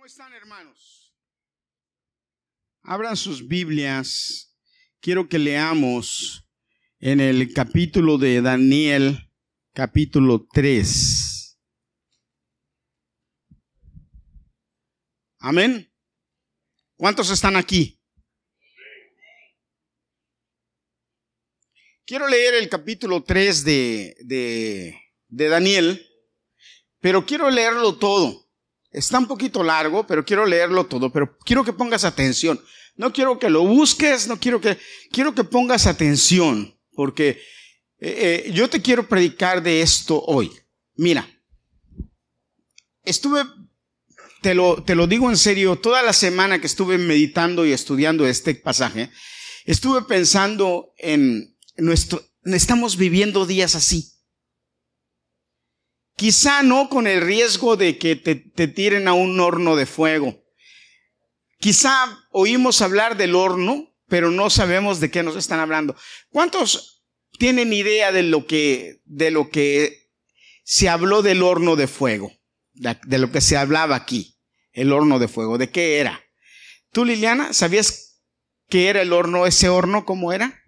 ¿Cómo están hermanos? Abran sus Biblias. Quiero que leamos en el capítulo de Daniel, capítulo 3. Amén. ¿Cuántos están aquí? Quiero leer el capítulo 3 de, de, de Daniel, pero quiero leerlo todo. Está un poquito largo, pero quiero leerlo todo, pero quiero que pongas atención. No quiero que lo busques, no quiero que, quiero que pongas atención, porque eh, eh, yo te quiero predicar de esto hoy. Mira, estuve, te lo, te lo digo en serio, toda la semana que estuve meditando y estudiando este pasaje, estuve pensando en nuestro, estamos viviendo días así. Quizá no con el riesgo de que te, tiren a un horno de fuego. Quizá oímos hablar del horno, pero no sabemos de qué nos están hablando. ¿Cuántos tienen idea de lo que, de lo que se habló del horno de fuego? De lo que se hablaba aquí, el horno de fuego. ¿De qué era? ¿Tú, Liliana, sabías qué era el horno, ese horno, cómo era?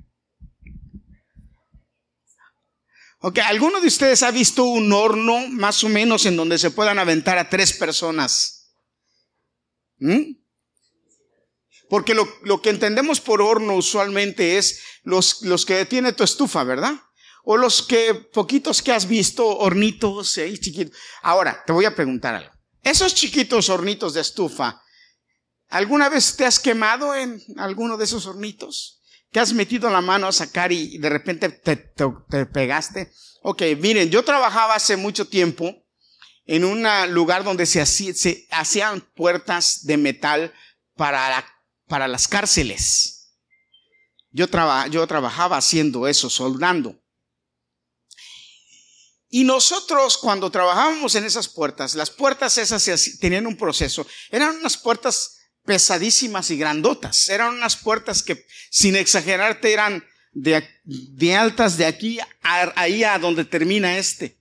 Ok, ¿alguno de ustedes ha visto un horno más o menos en donde se puedan aventar a tres personas? ¿Mm? Porque lo, lo, que entendemos por horno usualmente es los, los que tiene tu estufa, ¿verdad? O los que, poquitos que has visto, hornitos, ¿eh? chiquitos. Ahora, te voy a preguntar algo. Esos chiquitos hornitos de estufa, ¿alguna vez te has quemado en alguno de esos hornitos? ¿Te has metido la mano a sacar y de repente te, te, pegaste? Ok, miren, yo trabajaba hace mucho tiempo en un lugar donde se, se hacían puertas de metal para, para las cárceles. Yo, traba, yo trabajaba haciendo eso, soldando. Y nosotros cuando trabajábamos en esas puertas, las puertas esas tenían un proceso, eran unas puertas pesadísimas y grandotas. Eran unas puertas que, sin exagerarte, eran de, de altas de aquí a ahí a donde termina este.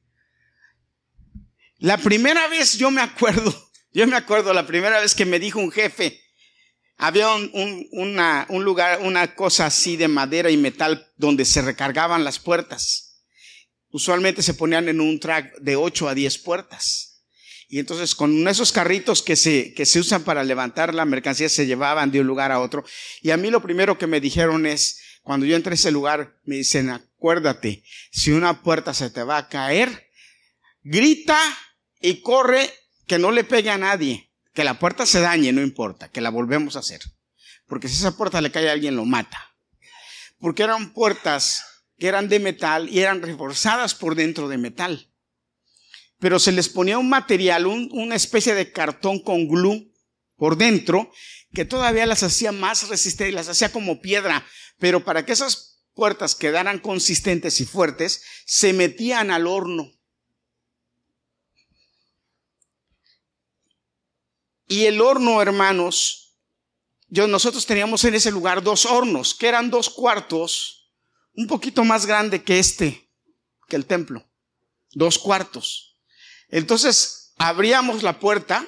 La primera vez yo me acuerdo, yo me acuerdo la primera vez que me dijo un jefe, había un, un lugar, una cosa así de madera y metal donde se recargaban las puertas. Usualmente se ponían en un track de 8 a 10 puertas. Y entonces con esos carritos que se, que se usan para levantar la mercancía se llevaban de un lugar a otro. Y a mí lo primero que me dijeron es, cuando yo entré a ese lugar, me dicen, acuérdate, si una puerta se te va a caer, grita y corre que no le pegue a nadie. Que la puerta se dañe, no importa, que la volvemos a hacer. Porque si esa puerta le cae a alguien, lo mata. Porque eran puertas que eran de metal y eran reforzadas por dentro de metal pero se les ponía un material, una especie de cartón con glue por dentro, que todavía las hacía más resistentes, las hacía como piedra, pero para que esas puertas quedaran consistentes y fuertes, se metían al horno. Y el horno, hermanos, yo, nosotros teníamos en ese lugar dos hornos, que eran dos cuartos, un poquito más grande que este, que el templo. Dos cuartos. Entonces, abríamos la puerta,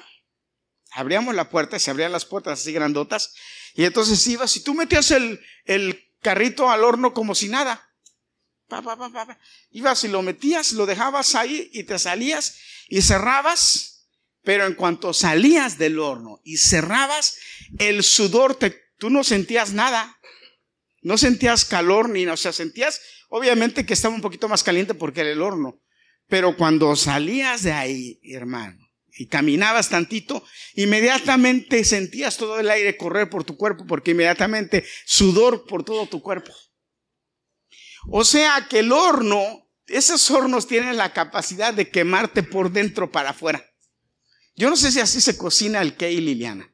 abríamos la puerta, se abrían las puertas así grandotas, y entonces ibas y tú metías el, el carrito al horno como si nada. Ibas y lo metías, lo dejabas ahí y te salías y cerrabas, pero en cuanto salías del horno y cerrabas, el sudor, te, tú no sentías nada, no sentías calor ni, o sea, sentías obviamente que estaba un poquito más caliente porque era el horno, pero cuando salías de ahí, hermano, y caminabas tantito, inmediatamente sentías todo el aire correr por tu cuerpo, porque inmediatamente sudor por todo tu cuerpo. O sea que el horno, esos hornos tienen la capacidad de quemarte por dentro para afuera. Yo no sé si así se cocina el y Liliana.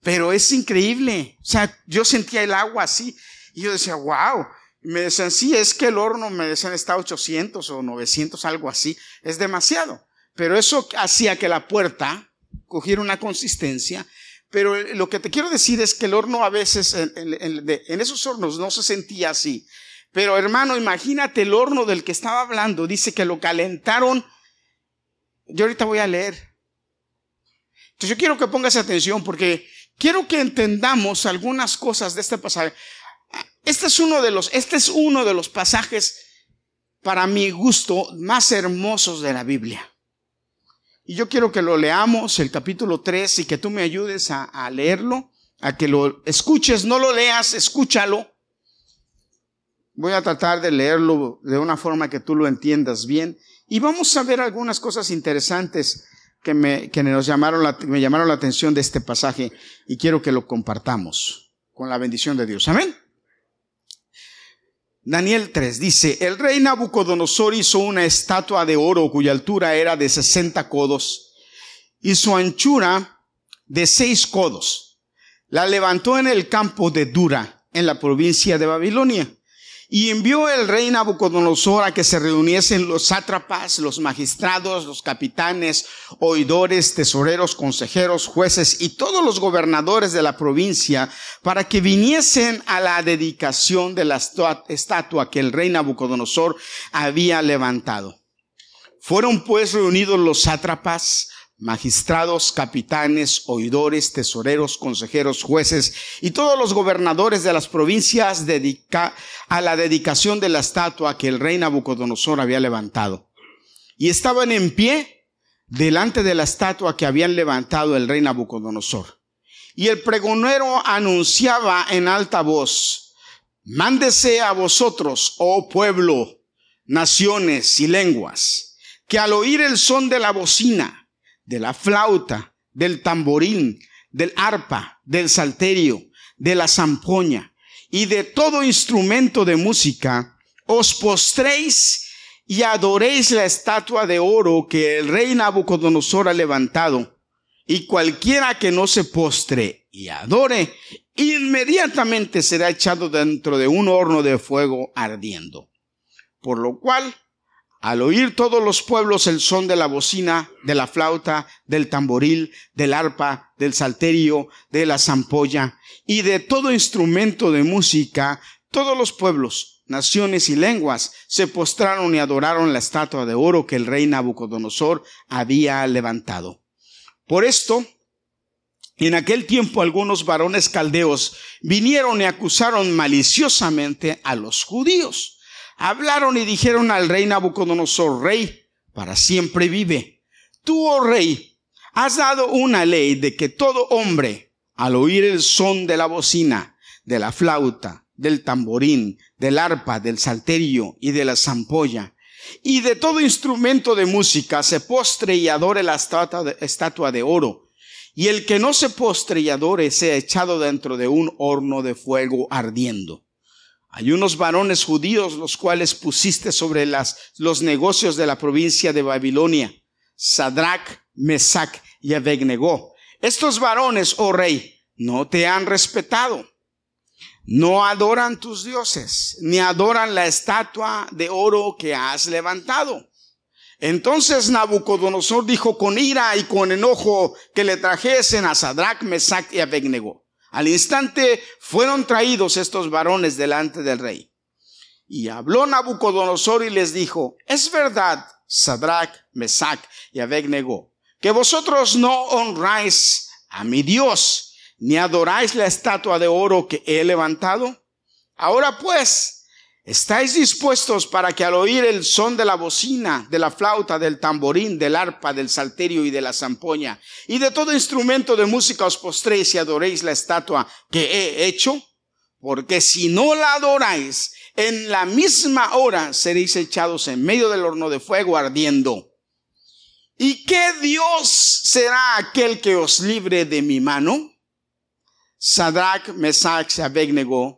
Pero es increíble. O sea, yo sentía el agua así y yo decía, wow, me decían, sí, es que el horno, me decían, está 800 o 900, algo así. Es demasiado. Pero eso hacía que la puerta cogiera una consistencia. Pero lo que te quiero decir es que el horno a veces, en, esos hornos no se sentía así. Pero hermano, imagínate el horno del que estaba hablando. Dice que lo calentaron. Yo ahorita voy a leer. Entonces yo quiero que pongas atención porque quiero que entendamos algunas cosas de este pasaje. Este es uno de los, este es uno de los pasajes para mi gusto más hermosos de la Biblia. Y yo quiero que lo leamos, el capítulo 3, y que tú me ayudes a, leerlo, a que lo escuches, no lo leas, escúchalo. Voy a tratar de leerlo de una forma que tú lo entiendas bien. Y vamos a ver algunas cosas interesantes que me, que nos llamaron la, me llamaron la atención de este pasaje y quiero que lo compartamos con la bendición de Dios. Amén. Daniel 3 dice, el rey Nabucodonosor hizo una estatua de oro cuya altura era de 60 codos y su anchura de 6 codos. La levantó en el campo de Dura, en la provincia de Babilonia. Y envió el rey Nabucodonosor a que se reuniesen los sátrapas, los magistrados, los capitanes, oidores, tesoreros, consejeros, jueces y todos los gobernadores de la provincia para que viniesen a la dedicación de la estatua que el rey Nabucodonosor había levantado. Fueron pues reunidos los sátrapas, magistrados, capitanes, oidores, tesoreros, consejeros, jueces y todos los gobernadores de las provincias dedica a la dedicación de la estatua que el rey Nabucodonosor había levantado. Y estaban en pie delante de la estatua que habían levantado el rey Nabucodonosor. Y el pregonero anunciaba en alta voz, mándese a vosotros, oh pueblo, naciones y lenguas, que al oír el son de la bocina, de la flauta, del tamborín, del arpa, del salterio, de la zampoña y de todo instrumento de música, os postréis y adoréis la estatua de oro que el rey Nabucodonosor ha levantado. Y cualquiera que no se postre y adore, inmediatamente será echado dentro de un horno de fuego ardiendo. Por lo cual, al oír todos los pueblos el son de la bocina, de la flauta, del tamboril, del arpa, del salterio, de la zampolla y de todo instrumento de música, todos los pueblos, naciones y lenguas se postraron y adoraron la estatua de oro que el rey Nabucodonosor había levantado. Por esto, en aquel tiempo algunos varones caldeos vinieron y acusaron maliciosamente a los judíos hablaron y dijeron al rey Nabucodonosor, rey, para siempre vive. Tú, oh rey, has dado una ley de que todo hombre, al oír el son de la bocina, de la flauta, del tamborín, del arpa, del salterio y de la zampolla, y de todo instrumento de música, se postre y adore la estatua de, oro, y el que no se postre y adore sea echado dentro de un horno de fuego ardiendo. Hay unos varones judíos los cuales pusiste sobre las, los negocios de la provincia de Babilonia, Sadrach, Mesach y Abednego. Estos varones, oh rey, no te han respetado. No adoran tus dioses, ni adoran la estatua de oro que has levantado. Entonces Nabucodonosor dijo con ira y con enojo que le trajesen a Sadrach, Mesach y Abednego. Al instante fueron traídos estos varones delante del rey. Y habló Nabucodonosor y les dijo, es verdad, Sadrach, Mesach y Abednego, que vosotros no honráis a mi Dios, ni adoráis la estatua de oro que he levantado. Ahora pues, ¿Estáis dispuestos para que al oír el son de la bocina, de la flauta, del tamborín, del arpa, del salterio y de la zampoña, y de todo instrumento de música os postréis y adoréis la estatua que he hecho? Porque si no la adoráis, en la misma hora seréis echados en medio del horno de fuego ardiendo. ¿Y qué Dios será aquel que os libre de mi mano? Sadrach, Mesach y Abednego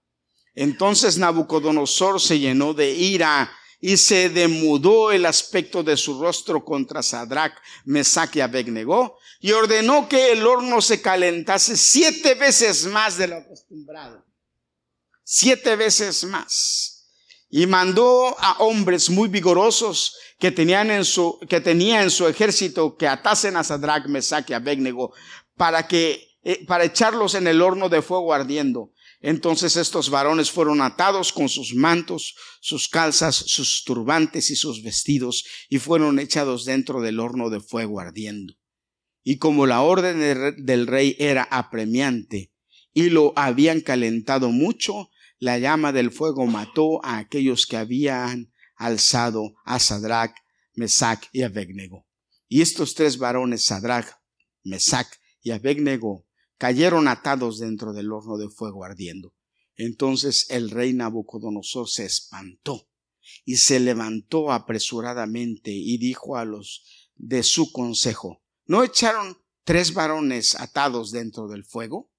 entonces Nabucodonosor se llenó de ira y se demudó el aspecto de su rostro contra Sadrach, Mesach y Abednego y ordenó que el horno se calentase siete veces más de lo acostumbrado. Siete veces más. Y mandó a hombres muy vigorosos que tenían en su, que tenía en su ejército que atasen a Sadrach, Mesach y Abednego para que, eh, para echarlos en el horno de fuego ardiendo. Entonces estos varones fueron atados con sus mantos, sus calzas, sus turbantes y sus vestidos, y fueron echados dentro del horno de fuego ardiendo. Y como la orden del rey era apremiante y lo habían calentado mucho, la llama del fuego mató a aquellos que habían alzado a Sadrach, Mesach y Abednego. Y estos tres varones, Sadrach, Mesach y Abednego, cayeron atados dentro del horno de fuego ardiendo. Entonces el rey Nabucodonosor se espantó y se levantó apresuradamente y dijo a los de su consejo, ¿no echaron tres varones atados dentro del fuego?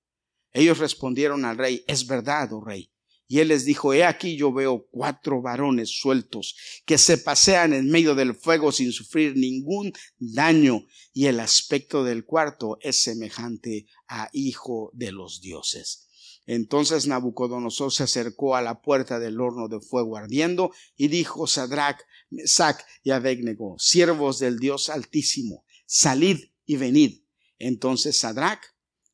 Ellos respondieron al rey, es verdad, oh rey. Y él les dijo, he aquí yo veo cuatro varones sueltos que se pasean en medio del fuego sin sufrir ningún daño, y el aspecto del cuarto es semejante a hijo de los dioses. Entonces Nabucodonosor se acercó a la puerta del horno de fuego ardiendo y dijo Sadrach, Mesach y Abednego, siervos del Dios Altísimo, salid y venid. Entonces Sadrach,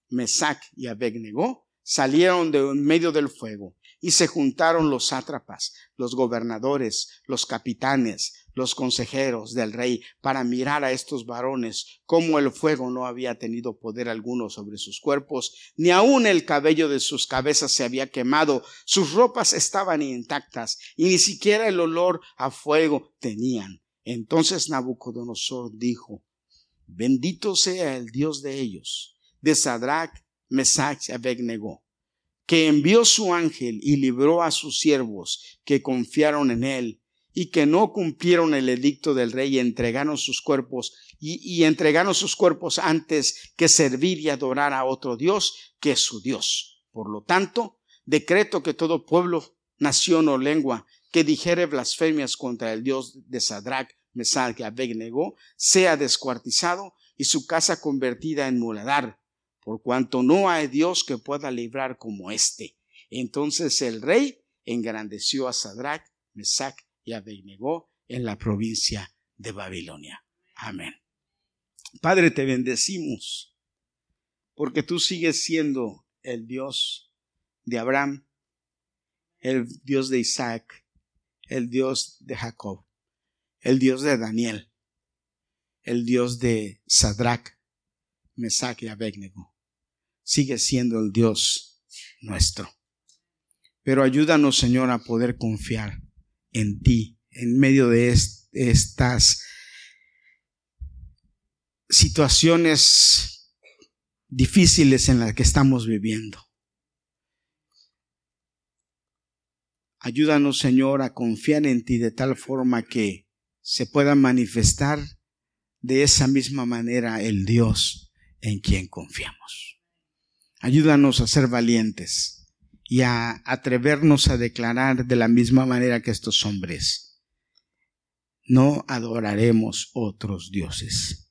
Mesach y Abednego salieron de en medio del fuego y se juntaron los sátrapas, los gobernadores, los capitanes, los consejeros del rey para mirar a estos varones, como el fuego no había tenido poder alguno sobre sus cuerpos, ni aun el cabello de sus cabezas se había quemado, sus ropas estaban intactas, y ni siquiera el olor a fuego tenían. Entonces Nabucodonosor dijo, Bendito sea el Dios de ellos, de Sadrach, Mesach y Abednego que envió su ángel y libró a sus siervos que confiaron en él y que no cumplieron el edicto del rey y entregaron sus cuerpos y, entregaron sus cuerpos antes que servir y adorar a otro Dios que su Dios. Por lo tanto, decreto que todo pueblo, nación o lengua que dijere blasfemias contra el Dios de Sadrach, Mesach y Abednego sea descuartizado y su casa convertida en muladar por cuanto no hay Dios que pueda librar como éste. Entonces el rey engrandeció a Sadrach, Mesach y Abednego en la provincia de Babilonia. Amén. Padre, te bendecimos porque tú sigues siendo el Dios de Abraham, el Dios de Isaac, el Dios de Jacob, el Dios de Daniel, el Dios de Sadrach, Mesach y Abednego sigue siendo el Dios nuestro. Pero ayúdanos, Señor, a poder confiar en ti en medio de estas situaciones difíciles en las que estamos viviendo. Ayúdanos, Señor, a confiar en ti de tal forma que se pueda manifestar de esa misma manera el Dios en quien confiamos. Ayúdanos a ser valientes y a atrevernos a declarar de la misma manera que estos hombres. No adoraremos otros dioses,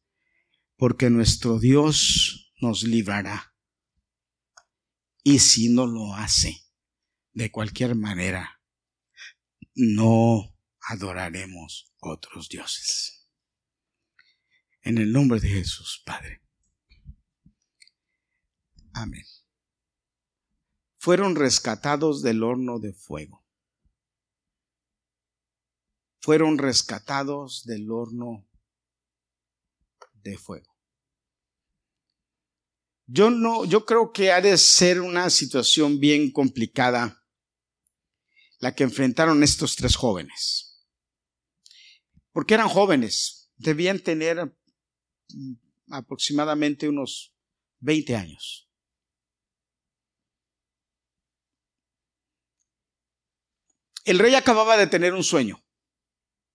porque nuestro Dios nos librará. Y si no lo hace, de cualquier manera, no adoraremos otros dioses. En el nombre de Jesús, Padre. Amén. Fueron rescatados del horno de fuego. Fueron rescatados del horno de fuego. Yo no, yo creo que ha de ser una situación bien complicada la que enfrentaron estos tres jóvenes. Porque eran jóvenes, debían tener mm, aproximadamente unos 20 años. El rey acababa de tener un sueño.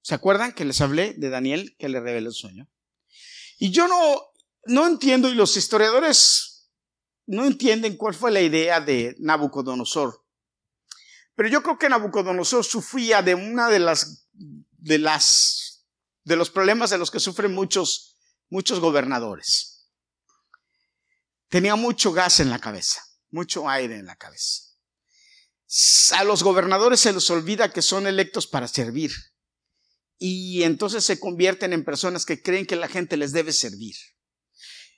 ¿Se acuerdan que les hablé de Daniel que le reveló el sueño? Y yo no, no entiendo, y los historiadores no entienden cuál fue la idea de Nabucodonosor. Pero yo creo que Nabucodonosor sufría de una de las de las de los problemas de los que sufren muchos muchos gobernadores. Tenía mucho gas en la cabeza, mucho aire en la cabeza. A los gobernadores se les olvida que son electos para servir y entonces se convierten en personas que creen que la gente les debe servir.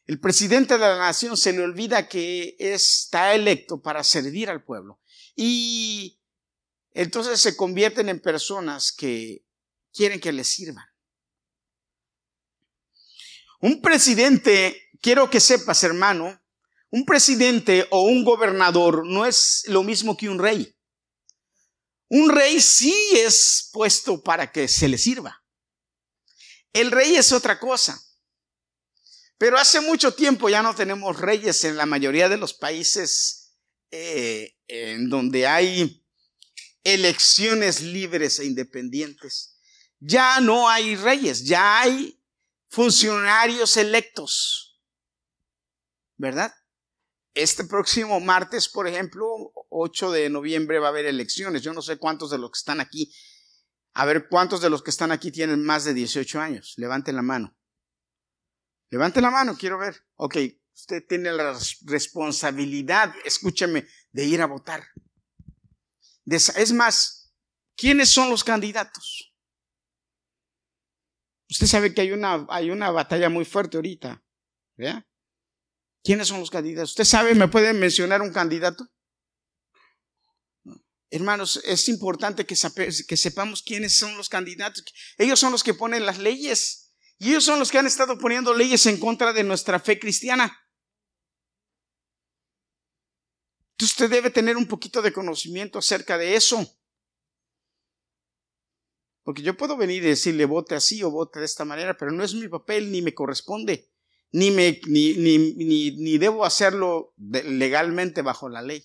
El presidente de la nación se le olvida que está electo para servir al pueblo y entonces se convierten en personas que quieren que les sirvan. Un presidente, quiero que sepas hermano, un presidente o un gobernador no es lo mismo que un rey. Un rey sí es puesto para que se le sirva. El rey es otra cosa. Pero hace mucho tiempo ya no tenemos reyes en la mayoría de los países eh, en donde hay elecciones libres e independientes. Ya no hay reyes, ya hay funcionarios electos. ¿Verdad? Este próximo martes, por ejemplo, 8 de noviembre va a haber elecciones. Yo no sé cuántos de los que están aquí, a ver cuántos de los que están aquí tienen más de 18 años. Levanten la mano. Levanten la mano, quiero ver. Ok, usted tiene la responsabilidad, escúcheme, de ir a votar. Es más, ¿quiénes son los candidatos? Usted sabe que hay una, hay una batalla muy fuerte ahorita. ¿verdad? ¿Quiénes son los candidatos? ¿Usted sabe, me puede mencionar un candidato? Hermanos, es importante que, sepamos quiénes son los candidatos. Ellos son los que ponen las leyes. Y ellos son los que han estado poniendo leyes en contra de nuestra fe cristiana. Entonces usted debe tener un poquito de conocimiento acerca de eso. Porque yo puedo venir y decirle vote así o vote de esta manera, pero no es mi papel ni me corresponde ni, me, ni, ni, ni, debo hacerlo legalmente bajo la ley.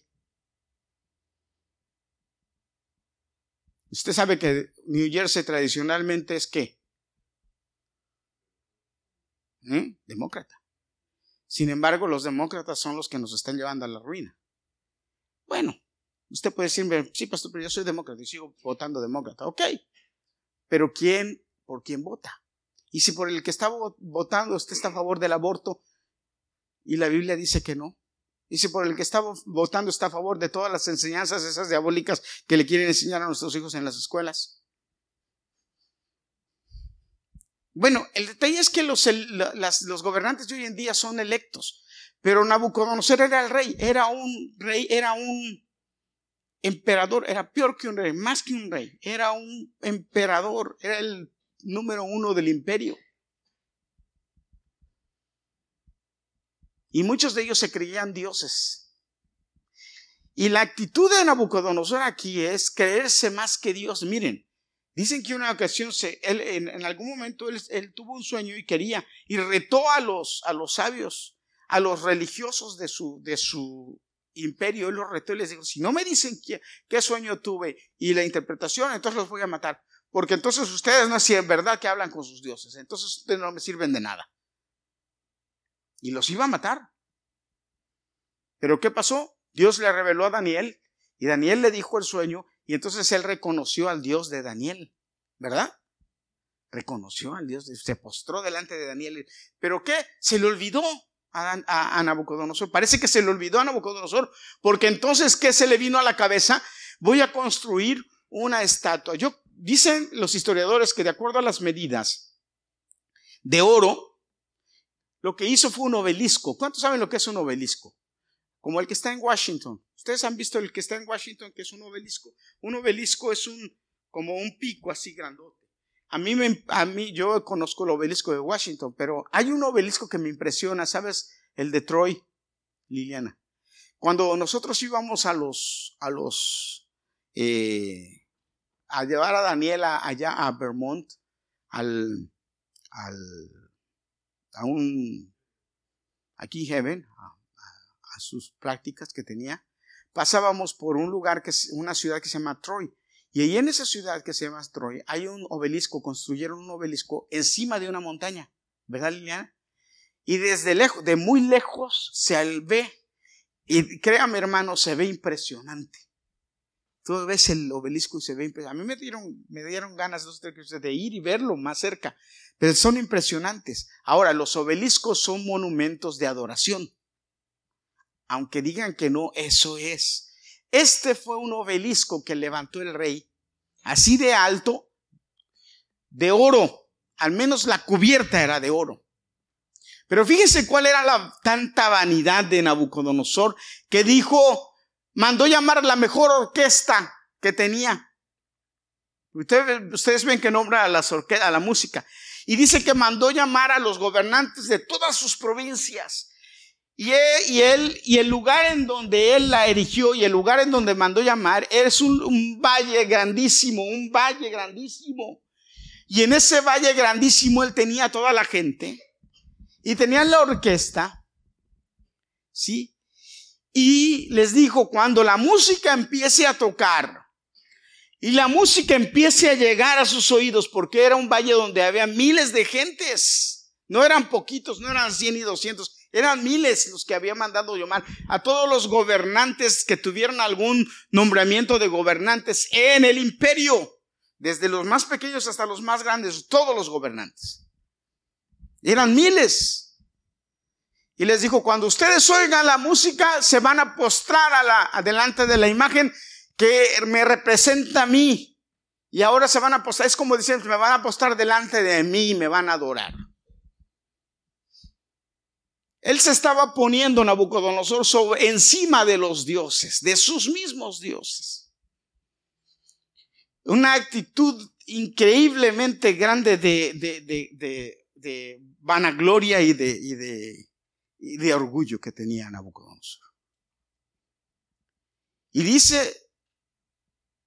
Usted sabe que New Jersey tradicionalmente es qué? ¿Eh? Demócrata. Sin embargo, los demócratas son los que nos están llevando a la ruina. Bueno, usted puede decirme, sí, pastor, pero yo soy demócrata y sigo votando demócrata. Ok, pero ¿quién, por quién vota? Y si por el que está votando usted está a favor del aborto y la Biblia dice que no. Y si por el que está votando está a favor de todas las enseñanzas esas diabólicas que le quieren enseñar a nuestros hijos en las escuelas. Bueno, el detalle es que los, los gobernantes de hoy en día son electos, pero Nabucodonosor era el rey, era un rey, era un emperador, era peor que un rey, más que un rey, era un emperador, era el número uno del imperio. Y muchos de ellos se creían dioses. Y la actitud de Nabucodonosor aquí es creerse más que Dios. Miren, dicen que una ocasión, en, algún momento él, tuvo un sueño y quería, y retó a los, a los sabios, a los religiosos de su, de su imperio. Él los retó y les dijo, si no me dicen qué sueño tuve y la interpretación, entonces los voy a matar. Porque entonces ustedes no es verdad que hablan con sus dioses. Entonces ustedes no me sirven de nada. Y los iba a matar. Pero ¿qué pasó? Dios le reveló a Daniel y Daniel le dijo el sueño y entonces él reconoció al Dios de Daniel. ¿Verdad? Reconoció al Dios, se postró delante de Daniel. ¿Pero qué? Se le olvidó a, a Nabucodonosor. Parece que se le olvidó a Nabucodonosor porque entonces ¿qué se le vino a la cabeza? Voy a construir una estatua. Yo Dicen los historiadores que de acuerdo a las medidas de oro, lo que hizo fue un obelisco. ¿Cuántos saben lo que es un obelisco? Como el que está en Washington. Ustedes han visto el que está en Washington, que es un obelisco. Un obelisco es un, como un pico así grandote. A mí, me, a mí, yo conozco el obelisco de Washington, pero hay un obelisco que me impresiona, ¿sabes? El de Troy, Liliana. Cuando nosotros íbamos a los, a los, eh, a llevar a Daniela allá a Vermont, al, al, a un, aquí Heaven, a, sus prácticas que tenía, pasábamos por un lugar que es una ciudad que se llama Troy. Y ahí en esa ciudad que se llama Troy hay un obelisco, construyeron un obelisco encima de una montaña, ¿verdad Liliana? Y desde lejos, de muy lejos se ve, y créame hermano, se ve impresionante. Tú ves el obelisco y se ve A mí me dieron, me dieron ganas de ir y verlo más cerca, pero son impresionantes. Ahora, los obeliscos son monumentos de adoración. Aunque digan que no, eso es. Este fue un obelisco que levantó el rey, así de alto, de oro. Al menos la cubierta era de oro. Pero fíjese cuál era la tanta vanidad de Nabucodonosor que dijo, mandó llamar la mejor orquesta que tenía. Ustedes, ustedes ven que nombra a, las a la música. Y dice que mandó llamar a los gobernantes de todas sus provincias. Y él, y el lugar en donde él la erigió y el lugar en donde mandó llamar es un, un valle grandísimo, un valle grandísimo. Y en ese valle grandísimo él tenía toda la gente y tenían la orquesta, ¿sí? Y les dijo, cuando la música empiece a tocar y la música empiece a llegar a sus oídos, porque era un valle donde había miles de gentes, no eran poquitos, no eran 100 y 200, eran miles los que había mandado llamar a todos los gobernantes que tuvieron algún nombramiento de gobernantes en el imperio desde los más pequeños hasta los más grandes, todos los gobernantes. Eran miles. Y les dijo, cuando ustedes oigan la música, se van a postrar a la, delante de la imagen que me representa a mí. Y ahora se van a postrar, es como diciendo, me van a postar delante de mí y me van a adorar. Él se estaba poniendo Nabucodonosor sobre, encima de los dioses, de sus mismos dioses una actitud increíblemente grande de, de, vanagloria y de, de, orgullo que tenía Nabucodonosor. Y dice,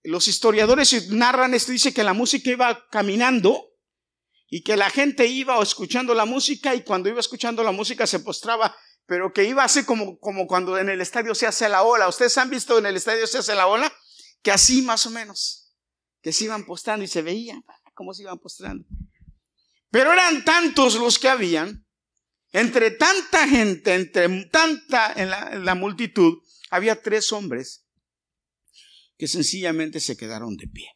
los historiadores narran esto, dice que la música iba caminando y que la gente iba escuchando la música y cuando iba escuchando la música se postraba, pero que iba así como, como cuando en el estadio se hace la ola. ¿Ustedes han visto en el estadio se hace la ola? Que así más o menos que se iban postrando y se veía cómo se iban postrando. Pero eran tantos los que habían, entre tanta gente, entre tanta en la, multitud, había tres hombres que sencillamente se quedaron de pie.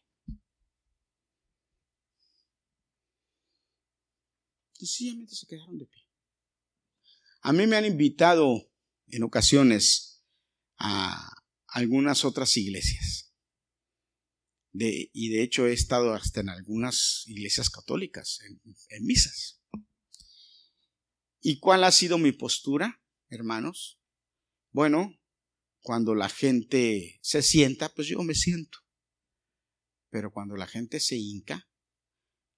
Sencillamente se quedaron de pie. A mí me han invitado en ocasiones a algunas otras iglesias y de hecho he estado hasta en algunas iglesias católicas, en, misas. ¿Y cuál ha sido mi postura, hermanos? Bueno, cuando la gente se sienta, pues yo me siento. Pero cuando la gente se hinca,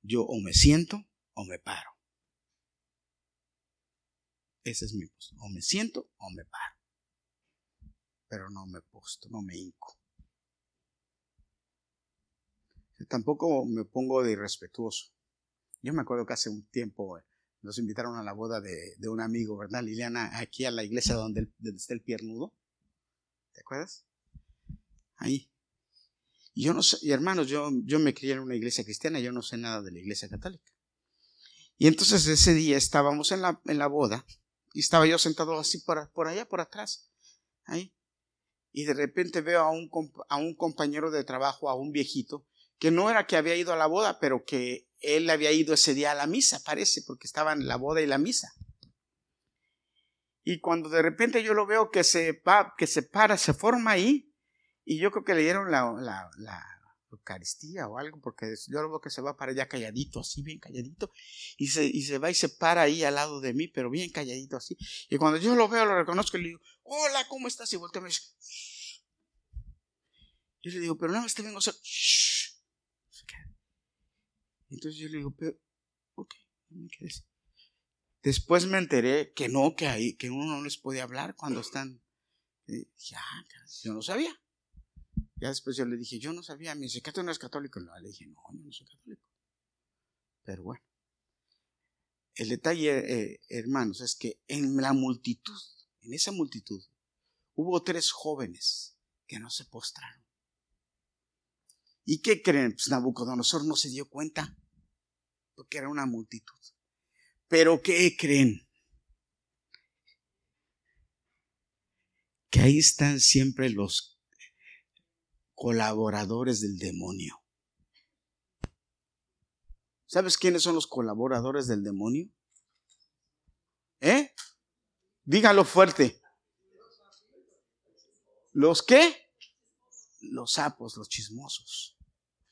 yo o me siento o me paro. Ese es mi postura. O me siento o me paro. Pero no me posto, no me hinco. Tampoco me pongo de irrespetuoso. Yo me acuerdo que hace un tiempo nos invitaron a la boda de, un amigo, ¿verdad, Liliana? Aquí a la iglesia donde, está el piernudo. ¿Te acuerdas? Ahí. Y yo no sé, y hermanos, yo, yo me crié en una iglesia cristiana, yo no sé nada de la iglesia católica. Y entonces ese día estábamos en la, en la boda y estaba yo sentado así por, por allá, por atrás, ahí. Y de repente veo a un, a un compañero de trabajo, a un viejito, que no era que había ido a la boda, pero que él había ido ese día a la misa, parece, porque estaban la boda y la misa. Y cuando de repente yo lo veo que se, va, que se para, se forma ahí, y yo creo que le dieron la, la, Eucaristía o algo, porque yo lo veo que se va para allá calladito, así bien calladito, y se, y se va y se para ahí al lado de mí, pero bien calladito así. Y cuando yo lo veo, lo reconozco y le digo, hola, ¿cómo estás? Y volteo y me dice, yo le digo, pero no, este vengo entonces yo le digo, pero, ok, me quedé Después me enteré que no, que ahí, que uno no les puede hablar cuando están. ya, ah, yo no sabía. Ya después yo le dije, yo no sabía. Me dice, ¿qué tú no eres católico? Le dije, no, yo no soy católico. Pero bueno. El detalle, eh, hermanos, es que en la multitud, en esa multitud, hubo tres jóvenes que no se postraron. ¿Y qué creen? Pues Nabucodonosor no se dio cuenta, porque era una multitud. Pero ¿qué creen? Que ahí están siempre los colaboradores del demonio. ¿Sabes quiénes son los colaboradores del demonio? ¿Eh? Dígalo fuerte. ¿Los qué? Los sapos, los chismosos.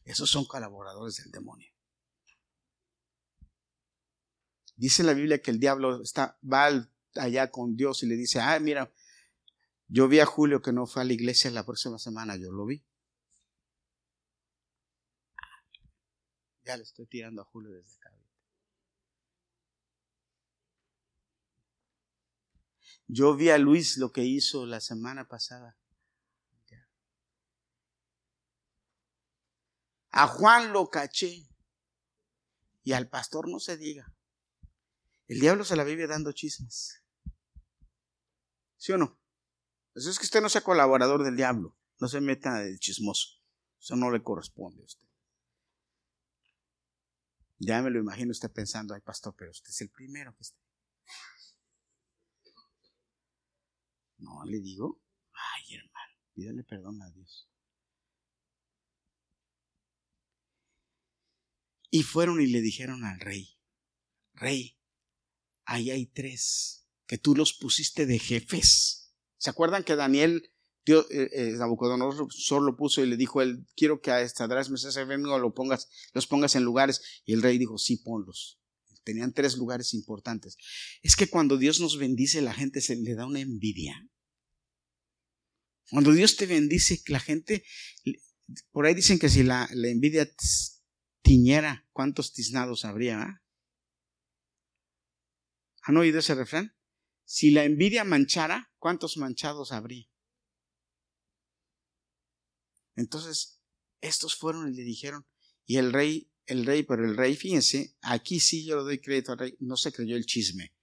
Esos son colaboradores del demonio. Dice la Biblia que el diablo está, va allá con Dios y le dice, ah, mira, yo vi a Julio que no fue a la iglesia la próxima semana, yo lo vi. Ya le estoy tirando a Julio desde acá. Yo vi a Luis lo que hizo la semana pasada. A Juan lo caché. Y al pastor no se diga. El diablo se la vive dando chismes. ¿Sí o no? Eso es que usted no sea colaborador del diablo. No se meta de chismoso. Eso no le corresponde a usted. Ya me lo imagino usted pensando, ay pastor, pero usted es el primero que está. No, le digo, ay hermano, pídale perdón a Dios. Y fueron y le dijeron al rey, rey, ahí hay tres, que tú los pusiste de jefes. ¿Se acuerdan que Daniel, Dios, eh, eh, Nabucodonosor solo puso y le dijo, él, quiero que a Estadras Mesías lo pongas, los pongas en lugares? Y el rey dijo, sí, ponlos. Tenían tres lugares importantes. Es que cuando Dios nos bendice, la gente se le da una envidia. Cuando Dios te bendice, la gente, por ahí dicen que si la envidia tiñera, ¿cuántos tiznados habría? Ah? ¿Han oído ese refrán? Si la envidia manchara, ¿cuántos manchados habría? Entonces, estos fueron y le dijeron, y el rey, el rey, pero el rey, fíjense, aquí sí yo le doy crédito al rey, no se creyó el chisme.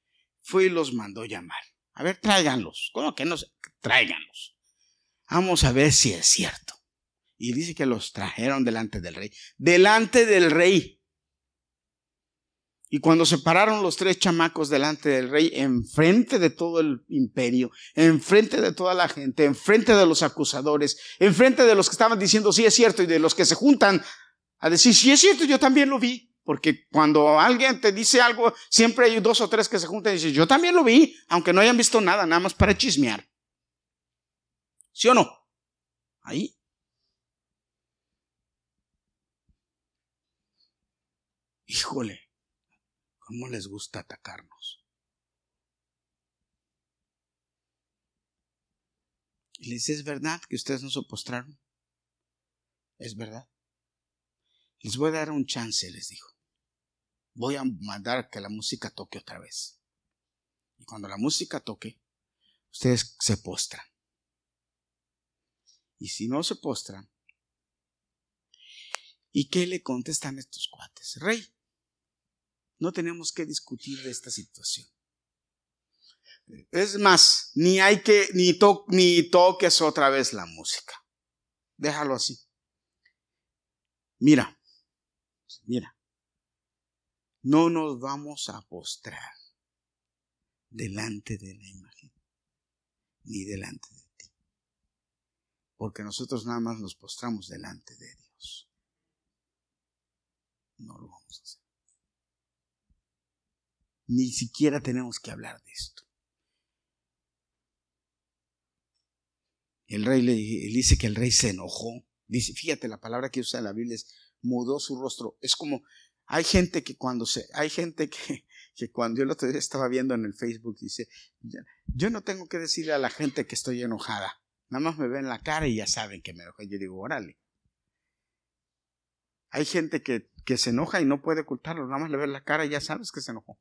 Fue y los mandó llamar. A ver, tráiganlos. ¿Cómo que no? Tráiganlos. Vamos a ver si es cierto. Y dice que los trajeron delante del rey. Delante del rey. Y cuando se pararon los tres chamacos delante del rey, enfrente de todo el imperio, enfrente de toda la gente, enfrente de los acusadores, enfrente de los que estaban diciendo sí es cierto y de los que se juntan a decir sí es cierto, yo también lo vi. Porque cuando alguien te dice algo, siempre hay dos o tres que se juntan y dicen yo también lo vi, aunque no hayan visto nada, nada más para chismear. ¿Sí o no? Ahí. Híjole, ¿Cómo les gusta atacarnos? Y les dice, ¿es verdad que ustedes no se postraron? ¿Es verdad? Les voy a dar un chance, les dijo. Voy a mandar que la música toque otra vez. Y cuando la música toque, ustedes se postran. Y si no se postran, ¿y qué le contestan estos cuates? Rey, no tenemos que discutir de esta situación. Es más, ni hay que, ni, toques otra vez la música. Déjalo así. Mira, mira, no nos vamos a postrar delante de la imagen, ni delante de ti. Porque nosotros nada más nos postramos delante de Dios. No lo vamos a hacer ni siquiera tenemos que hablar de esto. El rey le dice que el rey se enojó. Dice, fíjate, la palabra que usa la Biblia es mudó su rostro. Es como, hay gente que cuando se, hay gente que, que cuando yo lo estaba viendo en el Facebook, dice, yo no tengo que decirle a la gente que estoy enojada. Nada más me ven la cara y ya saben que me enojé. Yo digo, órale. Hay gente que, que se enoja y no puede ocultarlo. Nada más le ven la cara y ya sabes que se enojó.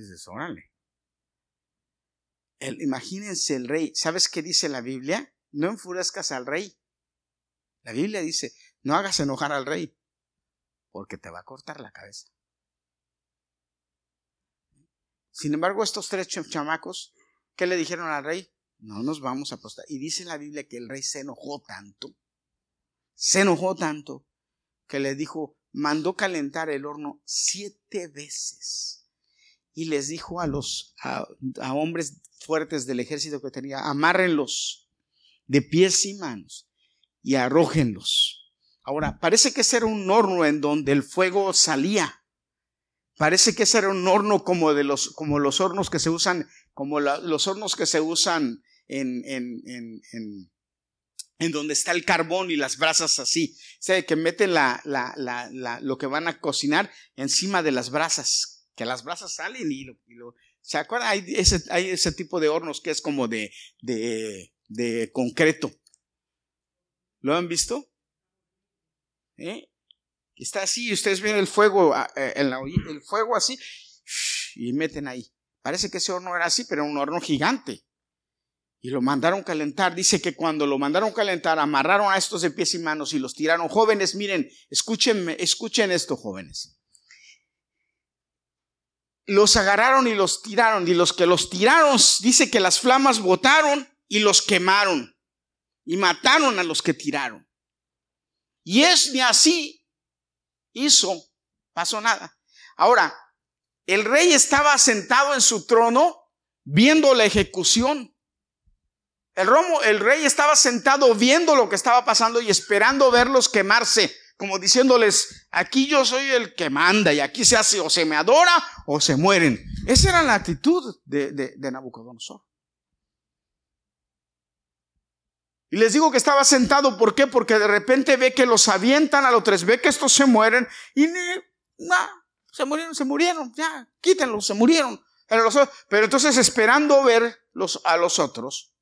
Dices, órale. Imagínense el rey. ¿Sabes qué dice la Biblia? No enfurezcas al rey. La Biblia dice, no hagas enojar al rey, porque te va a cortar la cabeza. Sin embargo, estos tres chamacos, ¿qué le dijeron al rey? No nos vamos a apostar. Y dice la Biblia que el rey se enojó tanto, se enojó tanto, que le dijo, mandó calentar el horno siete veces y les dijo a los a, hombres fuertes del ejército que tenía, amárrenlos. de pies y manos y arrójenlos. Ahora, parece que ese era un horno en donde el fuego salía. Parece que ese era un horno como de los, como los hornos que se usan, como los hornos que se usan en, en, en, en, donde está el carbón y las brasas así. O sea, que meten la, la, la, lo que van a cocinar encima de las brasas, que las brasas salen y lo, y lo ¿Se acuerdan? Hay ese, hay ese tipo de hornos que es como de, de, de concreto. ¿Lo han visto? ¿Eh? Está así, ustedes ven el fuego, ah, eh, el fuego así, y meten ahí. Parece que ese horno era así, pero un horno gigante. Y lo mandaron calentar. Dice que cuando lo mandaron calentar, amarraron a estos de pies y manos y los tiraron. Jóvenes, miren, escúchenme, escuchen esto, jóvenes. Los agarraron y los tiraron. Y los que los tiraron, dice que las flamas botaron y los quemaron y mataron a los que tiraron. Y es ni así hizo, pasó nada. Ahora, el rey estaba sentado en su trono viendo la ejecución. El, romo, el rey estaba sentado viendo lo que estaba pasando y esperando verlos quemarse, como diciéndoles, aquí yo soy el que manda y aquí se hace o se me adora o se mueren. Esa era la actitud de, Nabucodonosor. Y les digo que estaba sentado, ¿por qué? Porque de repente ve que los avientan a los tres, ve que estos se mueren y se murieron, se murieron, ya, quítenlos, se murieron. Pero, entonces esperando ver los, a los otros,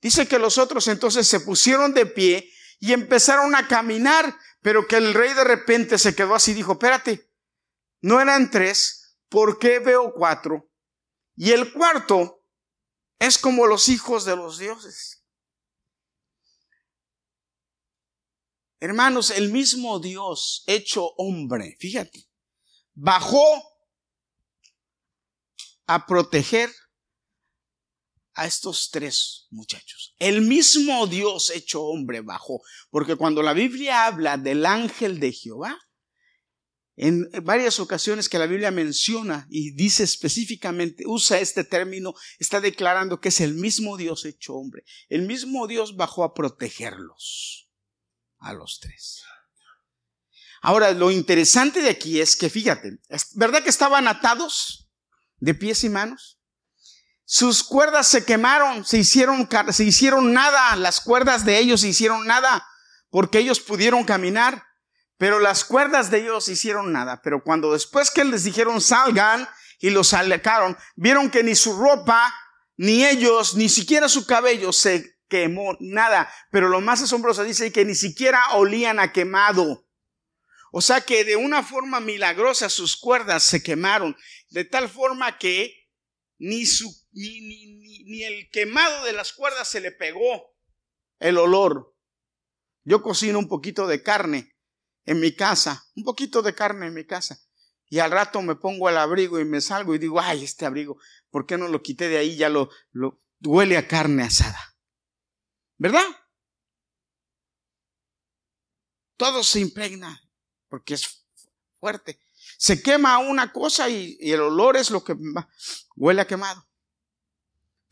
dice que los otros entonces se pusieron de pie y empezaron a caminar, pero que el rey de repente se quedó así y dijo, espérate, no eran tres, ¿por qué veo cuatro? Y el cuarto es como los hijos de los dioses. Hermanos, el mismo Dios hecho hombre, fíjate, bajó a proteger a estos tres muchachos. El mismo Dios hecho hombre bajó, porque cuando la Biblia habla del ángel de Jehová, en varias ocasiones que la Biblia menciona y dice específicamente, usa este término, está declarando que es el mismo Dios hecho hombre. El mismo Dios bajó a protegerlos a los tres. Ahora, lo interesante de aquí es que, fíjate, ¿verdad que estaban atados de pies y manos? Sus cuerdas se quemaron, se hicieron, se hicieron nada, las cuerdas de ellos se hicieron nada, porque ellos pudieron caminar, pero las cuerdas de ellos hicieron nada. Pero cuando después que les dijeron salgan y los alejaron, vieron que ni su ropa, ni ellos, ni siquiera su cabello se quemó, nada. Pero lo más asombroso dice que ni siquiera olían a quemado. O sea que de una forma milagrosa sus cuerdas se quemaron, de tal forma que ni, su, ni, ni, ni el quemado de las cuerdas se le pegó el olor. Yo cocino un poquito de carne en mi casa, un poquito de carne en mi casa. Y al rato me pongo el abrigo y me salgo y digo, ay, este abrigo, ¿por qué no lo quité de ahí? Ya lo, lo huele a carne asada. ¿Verdad? Todo se impregna porque es fuerte. Se quema una cosa y, el olor es lo que huele a quemado.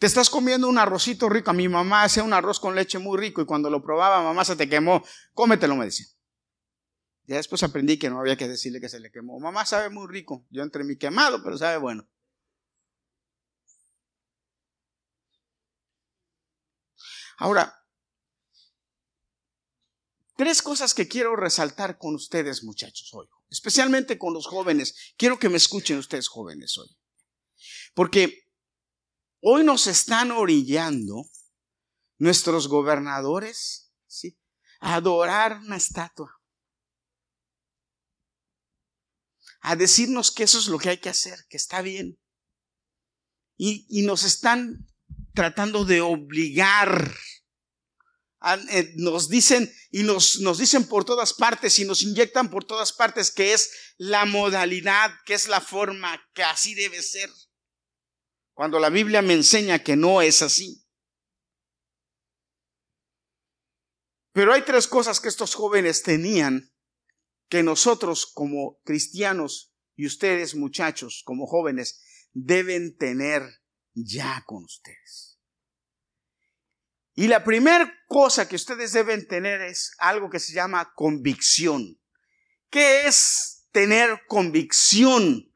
Te estás comiendo un arrocito rico. A mi mamá hacía un arroz con leche muy rico y cuando lo probaba, mamá se te quemó. Cómetelo, me decía. Ya después aprendí que no había que decirle que se le quemó. Mamá sabe muy rico. Yo entre mi quemado, pero sabe bueno. Ahora, tres cosas que quiero resaltar con ustedes, muchachos, hoy, especialmente con los jóvenes. Quiero que me escuchen ustedes, jóvenes, hoy. Porque hoy nos están orillando nuestros gobernadores ¿sí? a adorar una estatua. A decirnos que eso es lo que hay que hacer, que está bien. Y, nos están tratando de obligar eh, nos dicen y nos dicen por todas partes y nos inyectan por todas partes que es la modalidad, que es la forma, que así debe ser. Cuando la Biblia me enseña que no es así. Pero hay tres cosas que estos jóvenes tenían que nosotros como cristianos y ustedes muchachos como jóvenes deben tener ya con ustedes. Y la primera cosa que ustedes deben tener es algo que se llama convicción. ¿Qué es tener convicción?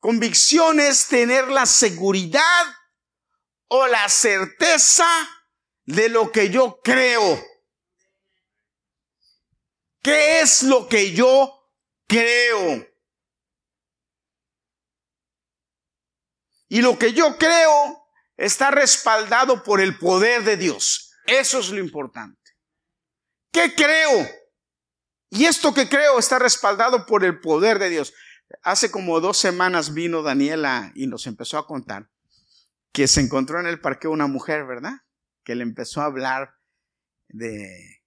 Convicción es tener la seguridad o la certeza de lo que yo creo. ¿Qué es lo que yo creo? Y lo que yo creo está respaldado por el poder de Dios. Eso es lo importante. ¿Qué creo? Y esto que creo está respaldado por el poder de Dios. Hace como dos semanas vino Daniela y nos empezó a contar que se encontró en el parque una mujer, ¿verdad? Que le empezó a hablar de,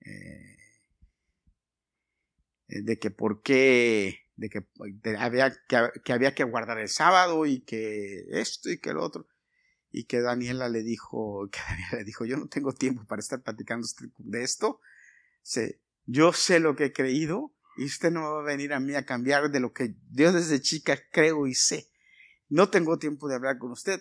eh, de que por qué, de que, había, que, había que guardar el sábado y que esto y que lo otro. Y que Daniela le dijo, que Daniela le dijo, yo no tengo tiempo para estar platicando de esto. yo sé lo que he creído y usted no va a venir a mí a cambiar de lo que yo desde chica creo y sé. No tengo tiempo de hablar con usted,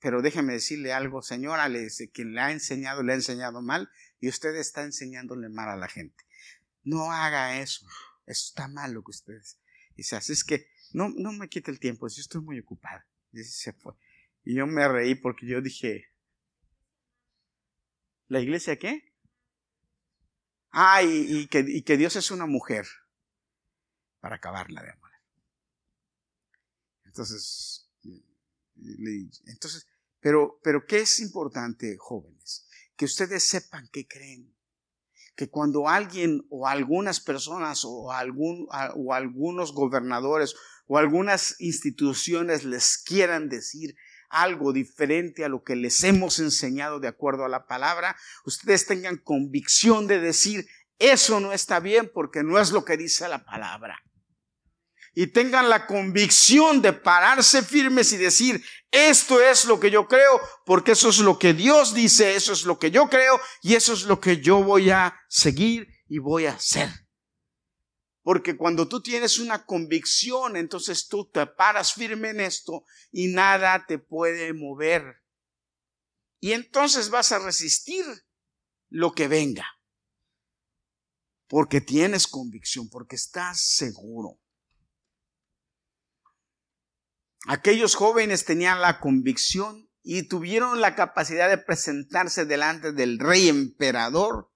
pero déjeme decirle algo, señora, le dice, quien le ha enseñado, le ha enseñado mal y usted está enseñándole mal a la gente. No haga eso. Está mal lo que usted dice. Así es que no, no me quite el tiempo, yo estoy muy ocupado. Y se fue. Y yo me reí porque yo dije, ¿la iglesia qué? Ah, y que Dios es una mujer para acabarla de amar. Entonces, entonces, pero, pero ¿qué es importante, jóvenes? Que ustedes sepan que creen. Que cuando alguien o algunas personas o, algún, o algunos gobernadores o algunas instituciones les quieran decir algo diferente a lo que les hemos enseñado de acuerdo a la palabra, ustedes tengan convicción de decir, eso no está bien porque no es lo que dice la palabra y tengan la convicción de pararse firmes y decir, esto es lo que yo creo, porque eso es lo que Dios dice, eso es lo que yo creo y eso es lo que yo voy a seguir y voy a hacer. Porque cuando tú tienes una convicción, entonces tú te paras firme en esto y nada te puede mover. Y entonces vas a resistir lo que venga. Porque tienes convicción, porque estás seguro. Aquellos jóvenes tenían la convicción y tuvieron la capacidad de presentarse delante del rey emperador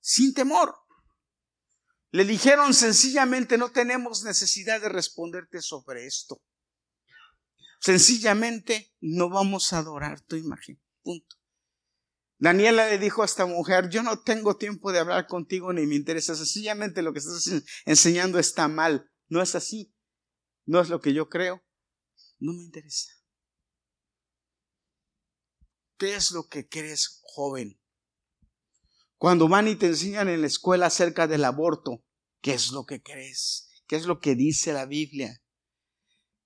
sin temor. Le dijeron sencillamente, no tenemos necesidad de responderte sobre esto. Sencillamente, no vamos a adorar tu imagen. Punto. Daniela le dijo a esta mujer, yo no tengo tiempo de hablar contigo ni me interesa. Sencillamente lo que estás enseñando está mal. No es así. No es lo que yo creo. No me interesa. ¿Qué es lo que crees, joven? Cuando van y te enseñan en la escuela acerca del aborto, ¿qué es lo que crees? ¿Qué es lo que dice la Biblia?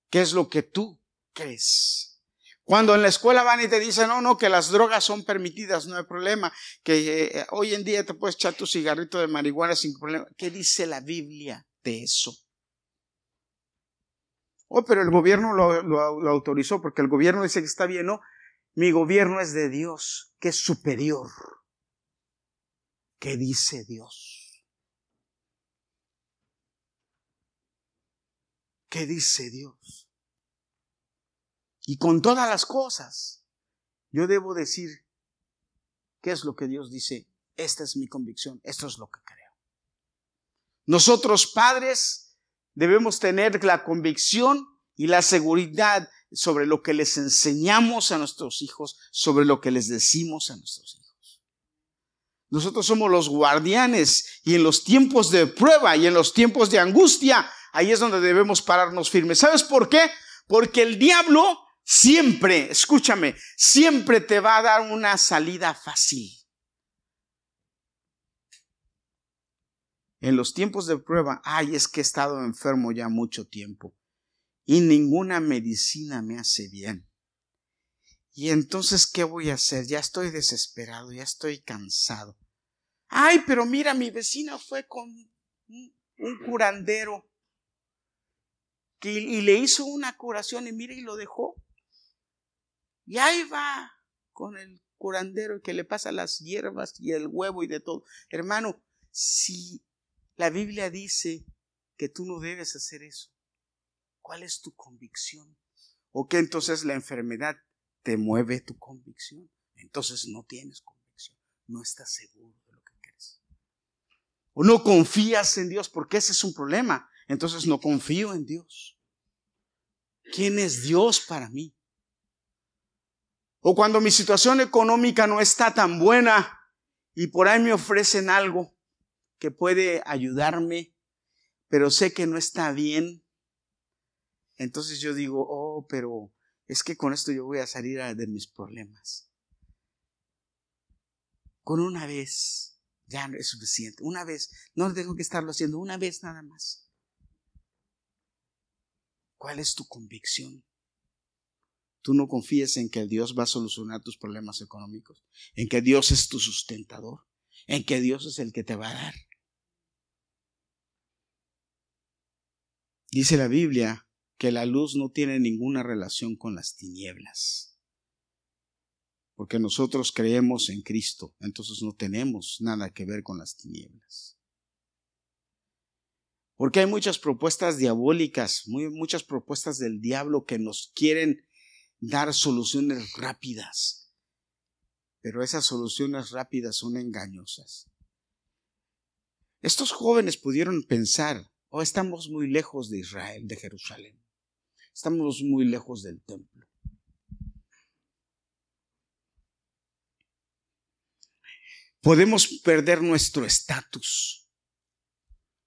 ¿Qué es lo que tú crees? Cuando en la escuela van y te dicen, no, no, que las drogas son permitidas, no hay problema, que eh, hoy en día te puedes echar tu cigarrito de marihuana sin problema. ¿Qué dice la Biblia de eso? Oh, pero el gobierno lo, autorizó porque el gobierno dice que está bien. No, mi gobierno es de Dios, que es superior. ¿Qué dice Dios? ¿Qué dice Dios? Y con todas las cosas, yo debo decir, ¿qué es lo que Dios dice? Esta es mi convicción, esto es lo que creo. Nosotros padres debemos tener la convicción y la seguridad sobre lo que les enseñamos a nuestros hijos, sobre lo que les decimos a nuestros hijos. Nosotros somos los guardianes y en los tiempos de prueba y en los tiempos de angustia, ahí es donde debemos pararnos firmes. ¿Sabes por qué? Porque el diablo siempre, escúchame, siempre te va a dar una salida fácil. En los tiempos de prueba, ay, es que he estado enfermo ya mucho tiempo y ninguna medicina me hace bien. Y entonces, ¿qué voy a hacer? Ya estoy desesperado, ya estoy cansado. Ay, pero mira, mi vecina fue con un curandero y le hizo una curación y mira y lo dejó. Y ahí va con el curandero que le pasa las hierbas y el huevo y de todo. Hermano, si la Biblia dice que tú no debes hacer eso, ¿cuál es tu convicción? ¿O que entonces la enfermedad te mueve tu convicción? Entonces no tienes convicción, no estás seguro de lo que crees. O no confías en Dios, porque ese es un problema. Entonces no confío en Dios. ¿Quién es Dios para mí? O cuando mi situación económica no está tan buena y por ahí me ofrecen algo que puede ayudarme, pero sé que no está bien. Entonces yo digo, oh, pero es que con esto yo voy a salir de mis problemas. Con una vez ya es suficiente. Una vez, no tengo que estarlo haciendo, una vez nada más. ¿Cuál es tu convicción? Tú no confías en que Dios va a solucionar tus problemas económicos, en que Dios es tu sustentador, en que Dios es el que te va a dar. Dice la Biblia que la luz no tiene ninguna relación con las tinieblas. Porque nosotros creemos en Cristo, entonces no tenemos nada que ver con las tinieblas. Porque hay muchas propuestas diabólicas, muy, muchas propuestas del diablo que nos quieren dar soluciones rápidas. Pero esas soluciones rápidas son engañosas. Estos jóvenes pudieron pensar, oh, estamos muy lejos de Israel, de Jerusalén. Estamos muy lejos del templo. Podemos perder nuestro estatus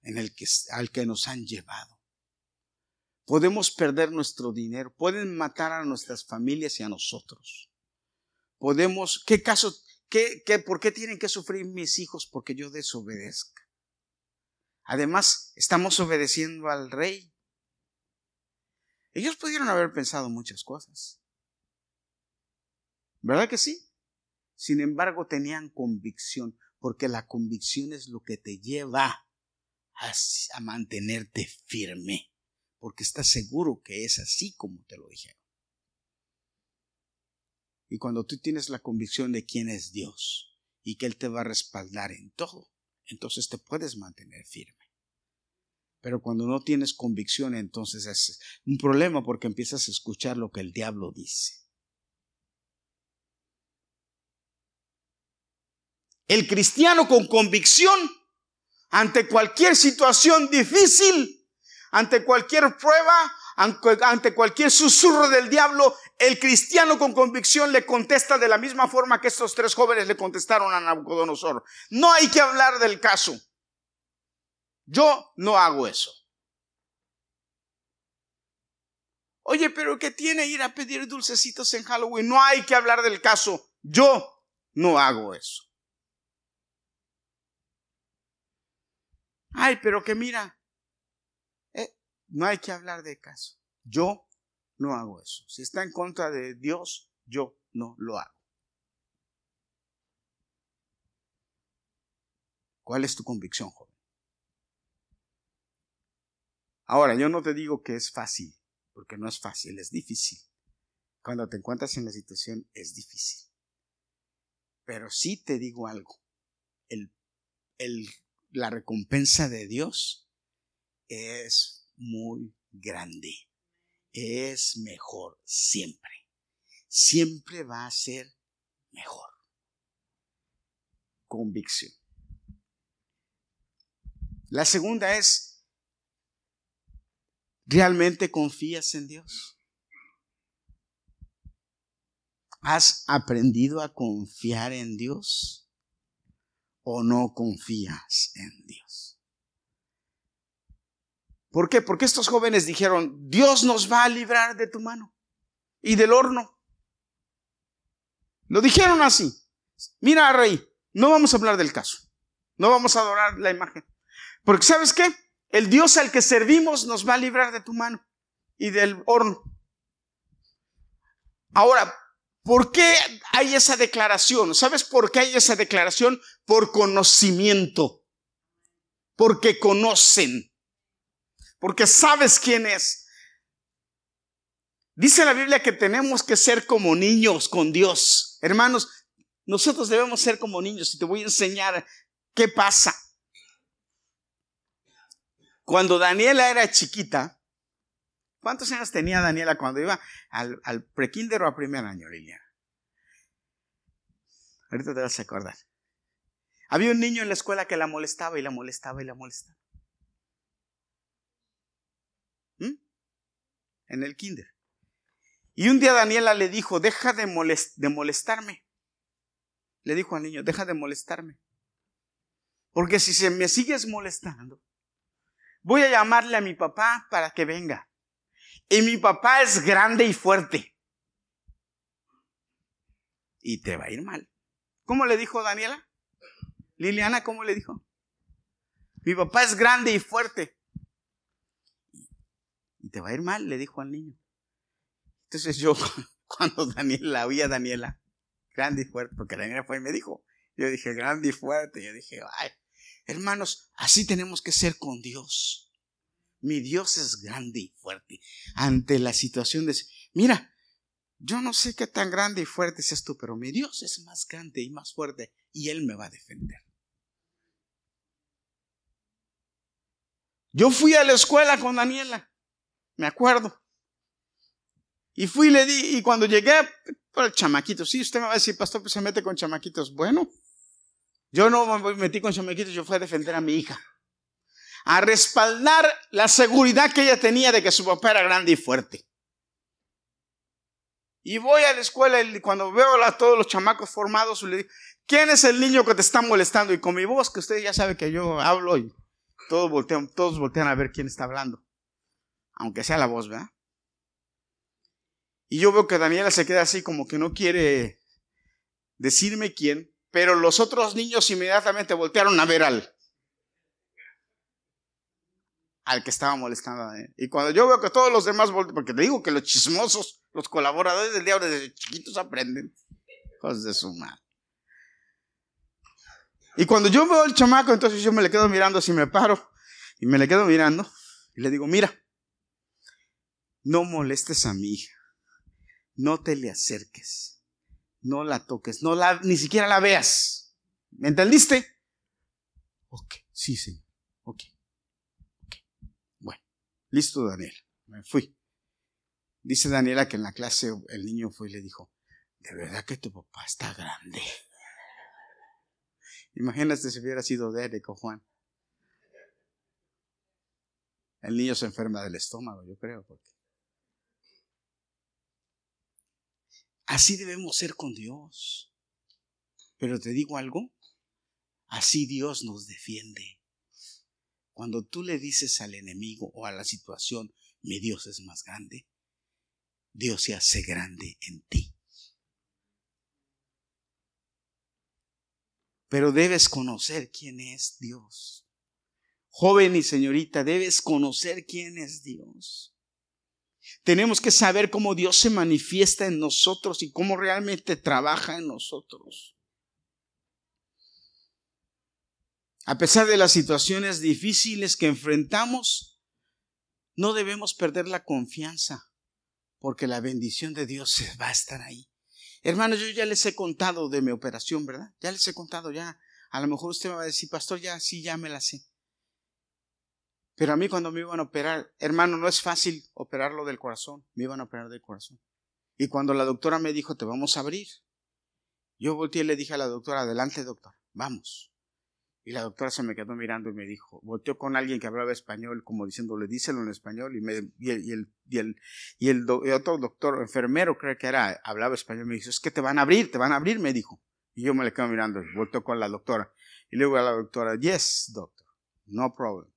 en el que, al que nos han llevado. Podemos perder nuestro dinero, pueden matar a nuestras familias y a nosotros. Podemos, ¿qué caso, qué, qué, por qué tienen que sufrir mis hijos? Porque yo desobedezca. Además, estamos obedeciendo al rey. Ellos pudieron haber pensado muchas cosas. ¿Verdad que sí? Sin embargo, tenían convicción, porque la convicción es lo que te lleva a, mantenerte firme, porque estás seguro que es así como te lo dijeron. Y cuando tú tienes la convicción de quién es Dios y que Él te va a respaldar en todo, entonces te puedes mantener firme. Pero cuando no tienes convicción, entonces es un problema porque empiezas a escuchar lo que el diablo dice. El cristiano con convicción ante cualquier situación difícil, ante cualquier prueba, ante cualquier susurro del diablo, el cristiano con convicción le contesta de la misma forma que estos tres jóvenes le contestaron a Nabucodonosor. No hay que hablar del caso. Yo no hago eso. Oye, pero ¿qué tiene ir a pedir dulcecitos en Halloween? No hay que hablar del caso. Yo no hago eso. Ay, pero que mira, no hay que hablar de caso. Yo no hago eso. Si está en contra de Dios, yo no lo hago. ¿Cuál es tu convicción, joven? Ahora, yo no te digo que es fácil, porque no es fácil, es difícil. Cuando te encuentras en la situación es difícil. Pero sí te digo algo. La recompensa de Dios es muy grande. Es mejor siempre. Siempre va a ser mejor. Convicción. La segunda es, ¿realmente confías en Dios? ¿Has aprendido a confiar en Dios? o no confías en Dios. ¿Por qué? Porque estos jóvenes dijeron, Dios nos va a librar de tu mano y del horno. Lo dijeron así. Mira, rey, no vamos a hablar del caso. No vamos a adorar la imagen. Porque sabes qué? El Dios al que servimos nos va a librar de tu mano y del horno. Ahora, ¿Por qué hay esa declaración? ¿Sabes por qué hay esa declaración? Por conocimiento. Porque conocen. Porque sabes quién es. Dice la Biblia que tenemos que ser como niños con Dios. Hermanos, Nosotros debemos ser como niños y te voy a enseñar qué pasa. Cuando Daniela era chiquita, ¿cuántos años tenía Daniela cuando iba al, al prekinder o a primer año, Liliana? Ahorita te vas a acordar. Había un niño en la escuela que la molestaba y la molestaba y la molestaba. En el kinder. Y un día Daniela le dijo, deja de, de molestarme. Le dijo al niño, deja de molestarme. Porque si se me sigues molestando, voy a llamarle a mi papá para que venga. Y mi papá es grande y fuerte. Y te va a ir mal. ¿Cómo le dijo Daniela? Liliana, ¿cómo le dijo? Mi papá es grande y fuerte. Te va a ir mal, le dijo al niño. Entonces yo, cuando Daniela, oía a Daniela, grande y fuerte, porque Daniela fue y me dijo, yo dije, grande y fuerte, yo dije, ay, hermanos, así tenemos que ser con Dios. Mi Dios es grande y fuerte. Ante la situación de, mira, yo no sé qué tan grande y fuerte es tú, pero mi Dios es más grande y más fuerte y Él me va a defender. Yo fui a la escuela con Daniela, me acuerdo. Y fui y le di, y cuando llegué, por el chamaquito, sí, usted me va a decir, pastor, pues se mete con chamaquitos. Bueno, yo no me metí con chamaquitos, yo fui a defender a mi hija. A respaldar la seguridad que ella tenía de que su papá era grande y fuerte. Y voy a la escuela y cuando veo a todos los chamacos formados, le digo, ¿quién es el niño que te está molestando? Y con mi voz, que usted ya sabe que yo hablo y todos voltean, todos voltean a ver quién está hablando. Aunque sea la voz, ¿verdad? Y yo veo que Daniela se queda así como que no quiere decirme quién, pero los otros niños inmediatamente voltearon a ver al, al que estaba molestando a Daniela. Y cuando yo veo que todos los demás voltean, porque te digo que los chismosos, los colaboradores del diablo desde chiquitos aprenden cosas de su madre. Y cuando yo veo al chamaco, entonces yo me le quedo mirando, así me paro y me le quedo mirando y le digo, mira, no molestes a mi hija, no te le acerques, no la toques, no la, ni siquiera la veas. ¿Me entendiste? Ok, sí, sí, ok, ok. Bueno, listo, Daniela, me fui. Dice Daniela que en la clase el niño fue y le dijo, de verdad que tu papá está grande. Imagínate si hubiera sido Derek o Juan. El niño se enferma del estómago, yo creo. Porque... Así debemos ser con Dios. Pero te digo algo, así Dios nos defiende. Cuando tú le dices al enemigo o a la situación, mi Dios es más grande, Dios se hace grande en ti. Pero debes conocer quién es Dios. Joven y señorita, debes conocer quién es Dios. Tenemos que saber cómo Dios se manifiesta en nosotros y cómo realmente trabaja en nosotros. A pesar de las situaciones difíciles que enfrentamos, no debemos perder la confianza, porque la bendición de Dios va a estar ahí. Hermanos, yo ya les he contado de mi operación, ¿verdad? Ya les he contado, ya. A lo mejor usted me va a decir, pastor, ya, sí, ya me la sé. Pero a mí cuando me iban a operar, hermano, no es fácil operarlo del corazón. Me iban a operar del corazón. Y cuando la doctora me dijo, te vamos a abrir, yo volteé y le dije a la doctora, adelante doctor, vamos. Y la doctora se me quedó mirando y me dijo, volteó con alguien que hablaba español, como diciéndole, díselo en español, y, me, y, el, y, el, y, el, y otro doctor, enfermero, creo que era, hablaba español, me dijo, es que te van a abrir, te van a abrir, me dijo. Y yo me le quedo mirando, volteó con la doctora. Y luego a la doctora, yes, doctor, no problem.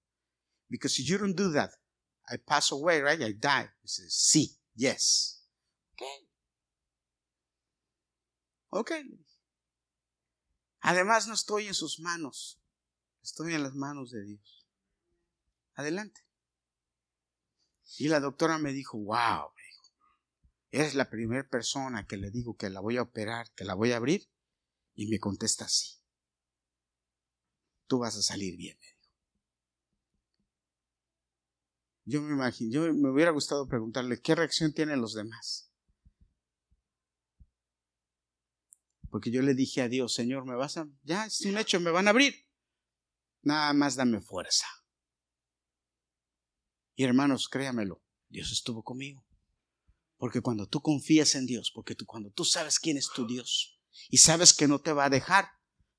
Because if you don't do that, I pass away, right? I die. He says, sí, yes. Okay. Okay. Además, no estoy en sus manos, estoy en las manos de Dios. Adelante. Y la doctora me dijo, wow, eres la primera persona que le digo que la voy a operar, que la voy a abrir, y me contesta así. Tú vas a salir bien, me dijo. Yo me imagino, yo me hubiera gustado preguntarle qué reacción tienen los demás. Porque yo le dije a Dios, Señor, me vas a, ya es un hecho, me van a abrir. Nada más dame fuerza. Y hermanos, créamelo, Dios estuvo conmigo. Porque cuando tú confías en Dios, porque tú, cuando tú sabes quién es tu Dios y sabes que no te va a dejar,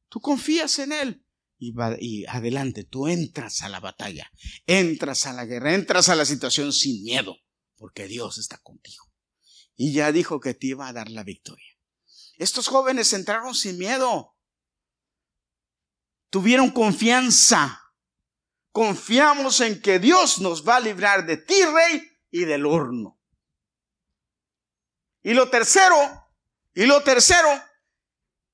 tú confías en Él. Y, va, y adelante, tú entras a la batalla, entras a la guerra, entras a la situación sin miedo, porque Dios está contigo. Y ya dijo que te iba a dar la victoria. Estos jóvenes entraron sin miedo. Tuvieron confianza. Confiamos en que Dios nos va a librar de ti, rey, y del horno. Y lo tercero, y lo tercero,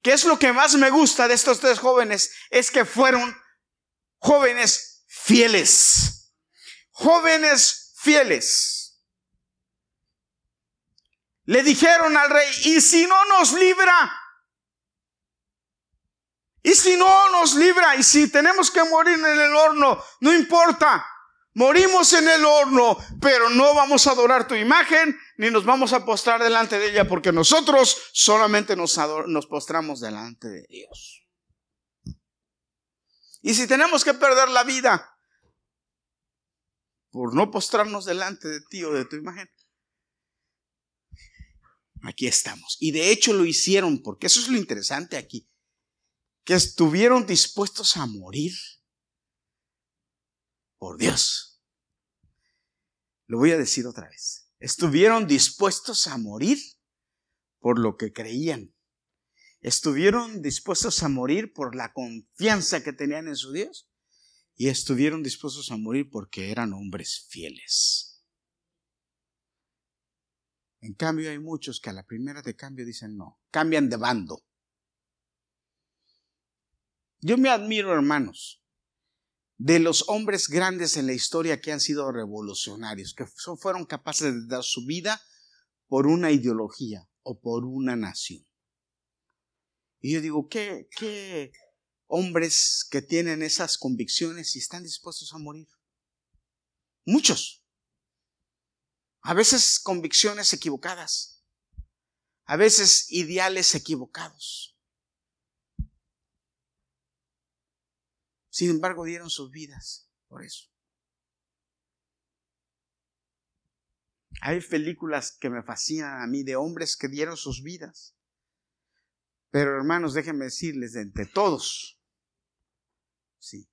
que es lo que más me gusta de estos tres jóvenes, es que fueron jóvenes fieles. Jóvenes fieles. Le dijeron al rey, ¿y si no nos libra? ¿Y si no nos libra? ¿Y si tenemos que morir en el horno? No importa. Morimos en el horno, pero no vamos a adorar tu imagen ni nos vamos a postrar delante de ella porque nosotros solamente nos, postramos delante de Dios. Y si tenemos que perder la vida por no postrarnos delante de ti o de tu imagen, aquí estamos. Y de hecho lo hicieron porque eso es lo interesante aquí, que estuvieron dispuestos a morir por Dios. Lo voy a decir otra vez. Estuvieron dispuestos a morir por lo que creían. Estuvieron dispuestos a morir por la confianza que tenían en su Dios. Y estuvieron dispuestos a morir porque eran hombres fieles. En cambio hay muchos que a la primera de cambio dicen no, cambian de bando. Yo me admiro, hermanos, de los hombres grandes en la historia que han sido revolucionarios, que fueron capaces de dar su vida por una ideología o por una nación. Y yo digo, ¿qué, hombres que tienen esas convicciones y están dispuestos a morir? Muchos. A veces convicciones equivocadas. A veces ideales equivocados. Sin embargo, dieron sus vidas por eso. Hay películas que me fascinan a mí de hombres que dieron sus vidas. Pero hermanos, déjenme decirles, de entre todos, sí,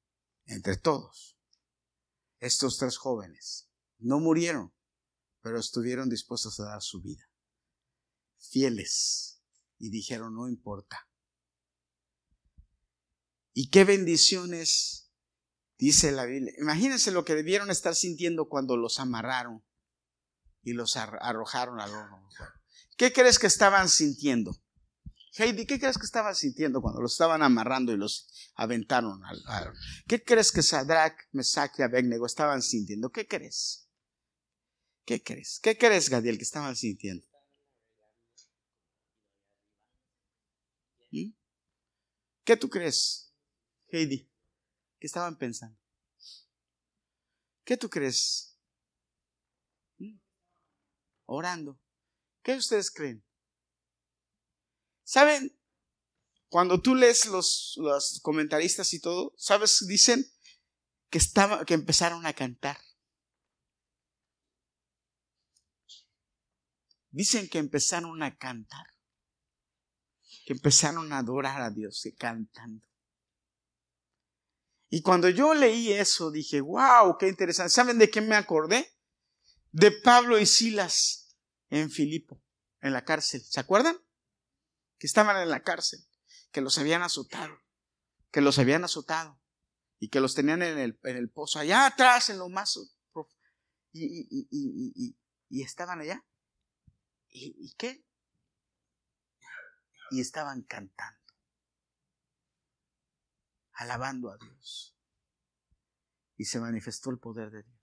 entre todos, estos tres jóvenes no murieron, pero estuvieron dispuestos a dar su vida. Fieles. Y dijeron, no importa. Y qué bendiciones, dice la Biblia. Imagínense lo que debieron estar sintiendo cuando los amarraron y los arrojaron al horno. ¿Qué crees que estaban sintiendo? Heidi, ¿qué crees que estaban sintiendo cuando los estaban amarrando y los aventaron al horno? ¿Qué crees que Sadrach, Mesach y Abednego estaban sintiendo? ¿Qué crees? ¿Qué crees? ¿Qué crees, Gadiel, que estaban sintiendo? ¿Mm? ¿Qué tú crees? Heidi, ¿qué estaban pensando? ¿Qué tú crees? ¿Mm? Orando. ¿Qué ustedes creen? ¿Saben? Cuando tú lees los, los comentaristas y todo, ¿sabes? Dicen que, estaba, que empezaron a cantar. Dicen que empezaron a cantar. Que empezaron a adorar a Dios cantando. Y cuando yo leí eso, dije, wow, qué interesante. ¿Saben de qué me acordé? De Pablo y Silas en Filipo, en la cárcel. ¿Se acuerdan? Que estaban en la cárcel, que los habían azotado, que los habían azotado y que los tenían en el, pozo, allá atrás, en lo más. Y estaban allá. ¿Y qué? Y estaban cantando alabando a Dios. Y se manifestó el poder de Dios.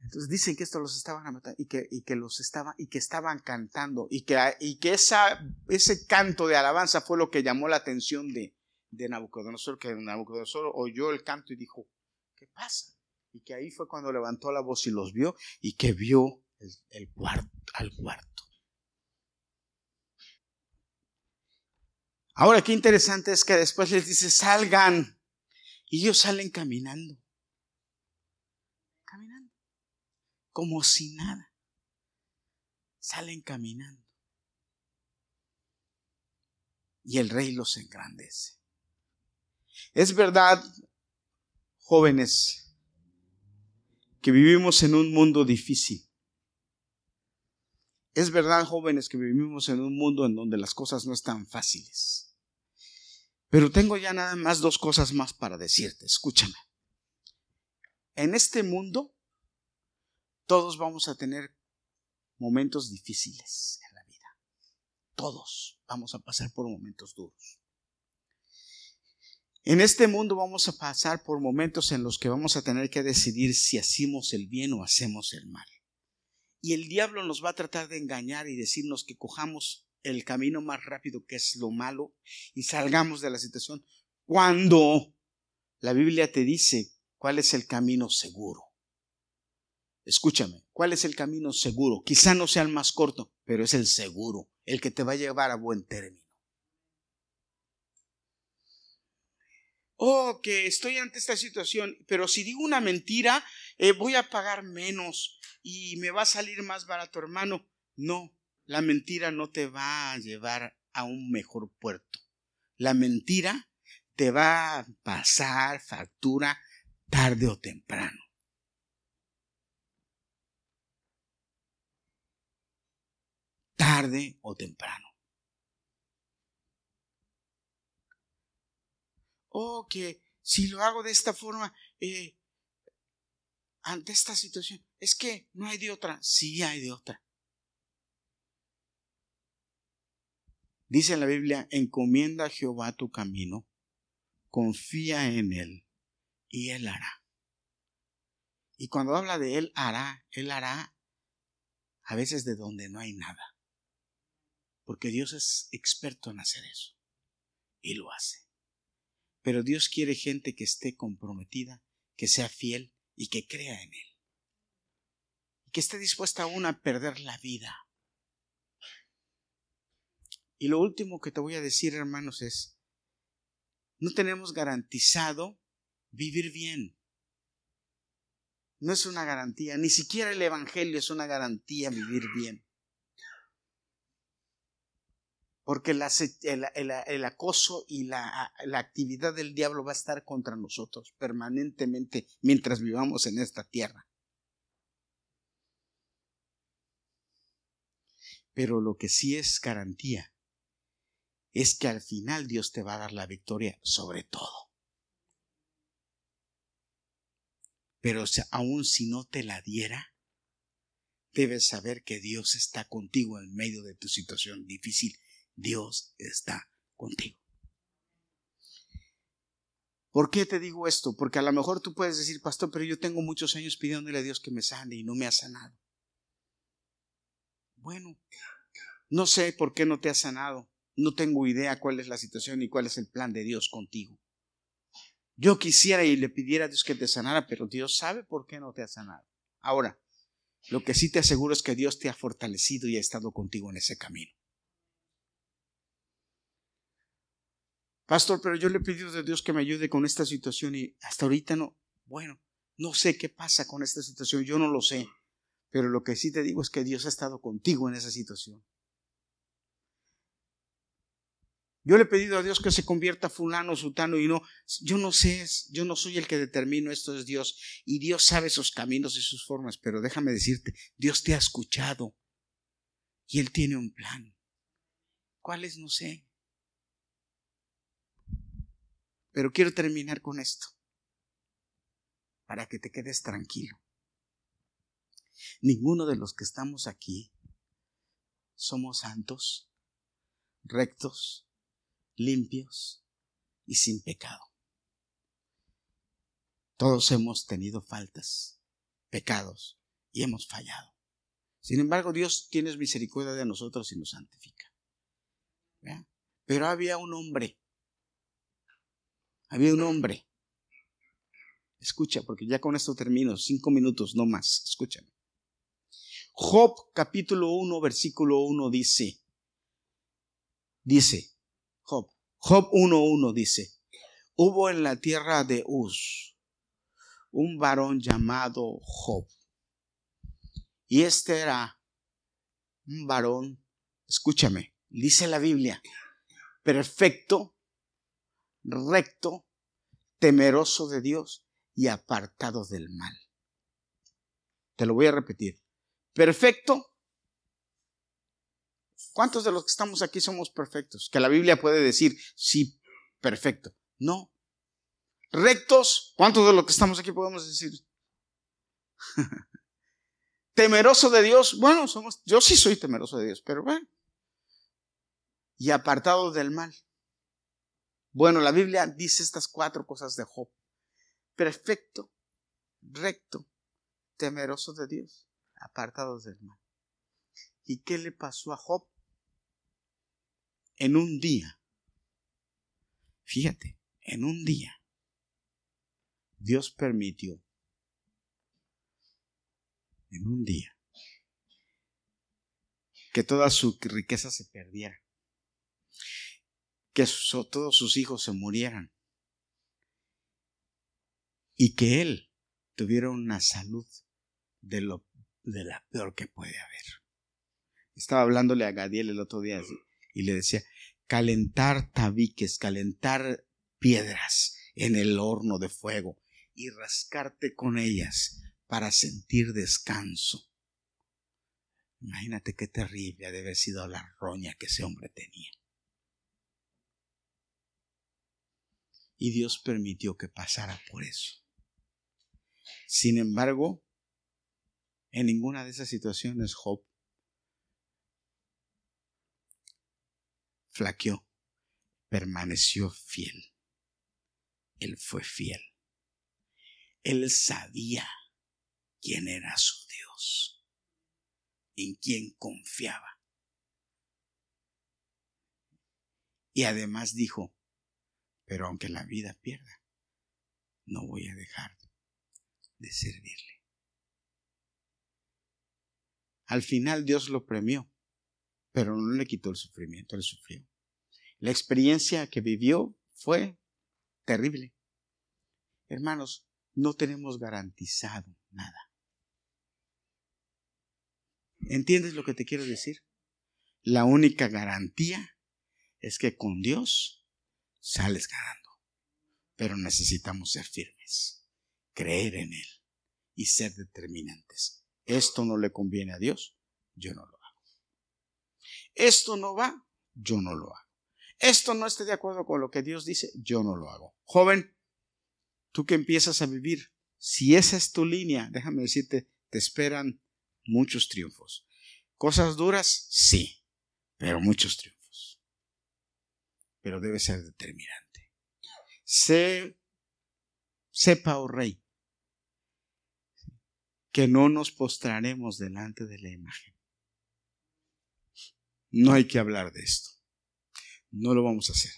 Entonces dicen que esto los estaban y que, y que los estaban y que estaban cantando y que, y que esa, ese canto de alabanza fue lo que llamó la atención de, de Nabucodonosor, que Nabucodonosor oyó el canto y dijo, ¿qué pasa? Y que ahí fue cuando levantó la voz y los vio y que vio el, el al cuarto. Ahora, qué interesante es que después les dice, salgan. Y ellos salen caminando. Caminando. Como si nada. Salen caminando. Y el rey los engrandece. Es verdad, jóvenes, que vivimos en un mundo difícil. Es verdad, jóvenes, que vivimos en un mundo en donde las cosas no están fáciles. Pero tengo ya nada más dos cosas más para decirte. Escúchame. En este mundo, todos vamos a tener momentos difíciles en la vida. Todos vamos a pasar por momentos duros. En este mundo vamos a pasar por momentos en los que vamos a tener que decidir si hacemos el bien o hacemos el mal. Y el diablo nos va a tratar de engañar y decirnos que cojamos el camino más rápido que es lo malo y salgamos de la situación cuando la Biblia te dice cuál es el camino seguro. Escúchame, ¿cuál es el camino seguro? Quizá no sea el más corto, pero es el seguro, el que te va a llevar a buen término. oh, que estoy ante esta situación, pero si digo una mentira, eh, voy a pagar menos y me va a salir más barato, hermano. No, la mentira no te va a llevar a un mejor puerto. La mentira te va a pasar factura tarde o temprano. Tarde o temprano. oh, que si lo hago de esta forma, eh, ante esta situación, es que no hay de otra, sí hay de otra. Dice la Biblia, encomienda a Jehová tu camino, confía en Él y Él hará. Y cuando habla de Él hará, Él hará a veces de donde no hay nada. Porque Dios es experto en hacer eso. Y lo hace. Pero Dios quiere gente que esté comprometida, que sea fiel y que crea en Él. Y que esté dispuesta aún a perder la vida. Y lo último que te voy a decir, hermanos, es, no tenemos garantizado vivir bien. No es una garantía, ni siquiera el Evangelio es una garantía vivir bien porque el, acoso y la, la, actividad del diablo va a estar contra nosotros permanentemente mientras vivamos en esta tierra. Pero lo que sí es garantía es que al final Dios te va a dar la victoria sobre todo. Pero aun si no te la diera, debes saber que Dios está contigo en medio de tu situación difícil Dios está contigo. ¿Por qué te digo esto? Porque a lo mejor tú puedes decir, pastor, pero yo tengo muchos años pidiéndole a Dios que me sane y no me ha sanado. Bueno, no sé por qué no te ha sanado. No tengo idea cuál es la situación y cuál es el plan de Dios contigo. Yo quisiera y le pidiera a Dios que te sanara, pero Dios sabe por qué no te ha sanado. Ahora, lo que sí te aseguro es que Dios te ha fortalecido y ha estado contigo en ese camino. Pastor, pero yo le he pedido a Dios que me ayude con esta situación y hasta ahorita no. Bueno, no sé qué pasa con esta situación, yo no lo sé. Pero lo que sí te digo es que Dios ha estado contigo en esa situación. Yo le he pedido a Dios que se convierta fulano, sutano y no, yo no sé, yo no soy el que determino esto, es Dios. Y Dios sabe sus caminos y sus formas, pero déjame decirte, Dios te ha escuchado y Él tiene un plan. ¿Cuál es? No sé. Pero quiero terminar con esto, para que te quedes tranquilo. Ninguno de los que estamos aquí somos santos, rectos, limpios y sin pecado. Todos hemos tenido faltas, pecados y hemos fallado. Sin embargo, Dios tiene misericordia de nosotros y nos santifica. Pero había un hombre había un hombre. Escucha, porque ya con esto termino, cinco minutos, no más. Escúchame. Job capítulo 1, versículo 1 dice, dice, Job, Job 1.1 dice, hubo en la tierra de Uz un varón llamado Job. Y este era un varón, escúchame, dice la Biblia, perfecto, recto, temeroso de Dios y apartado del mal. Te lo voy a repetir. Perfecto. ¿Cuántos de los que estamos aquí somos perfectos? Que la Biblia puede decir, sí, perfecto. No. Rectos. ¿Cuántos de los que estamos aquí podemos decir? temeroso de Dios. Bueno, somos, yo sí soy temeroso de Dios, pero bueno. Y apartado del mal. Bueno, la Biblia dice estas cuatro cosas de Job. Perfecto, recto, temeroso de Dios, apartado del mal. ¿Y qué le pasó a Job? En un día, fíjate, en un día, Dios permitió, en un día, que toda su riqueza se perdiera que todos sus hijos se murieran y que él tuviera una salud de, lo, de la peor que puede haber. Estaba hablándole a Gadiel el otro día y le decía, calentar tabiques, calentar piedras en el horno de fuego y rascarte con ellas para sentir descanso. Imagínate qué terrible ha de haber sido la roña que ese hombre tenía. y Dios permitió que pasara por eso. Sin embargo, en ninguna de esas situaciones Job flaqueó, permaneció fiel. Él fue fiel. Él sabía quién era su Dios, en quién confiaba. Y además dijo, pero aunque la vida pierda, no voy a dejar de servirle. Al final Dios lo premió, pero no le quitó el sufrimiento, él sufrió. La experiencia que vivió fue terrible. Hermanos, no tenemos garantizado nada. ¿Entiendes lo que te quiero decir? La única garantía es que con Dios sales ganando. Pero necesitamos ser firmes, creer en Él y ser determinantes. Esto no le conviene a Dios, yo no lo. Esto no va, yo no lo hago. Esto no esté de acuerdo con lo que Dios dice, yo no lo hago. Joven, tú que empiezas a vivir, si esa es tu línea, déjame decirte, te esperan muchos triunfos. Cosas duras, sí, pero muchos triunfos pero debe ser determinante. Sé, sepa, oh rey, que no nos postraremos delante de la imagen. No hay que hablar de esto. No lo vamos a hacer.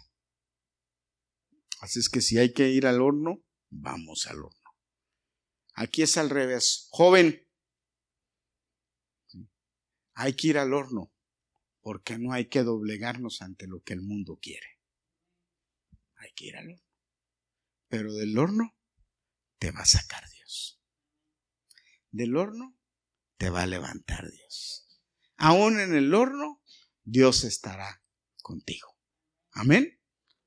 Así es que si hay que ir al horno, vamos al horno. Aquí es al revés. Joven, hay que ir al horno porque no hay que doblegarnos ante lo que el mundo quiere. Hay que ir al horno. Pero del horno te va a sacar Dios. Del horno te va a levantar Dios. Aún en el horno, Dios estará contigo. Amén.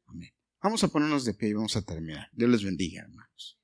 Amén. Vamos a ponernos de pie y vamos a terminar. Dios les bendiga, hermanos.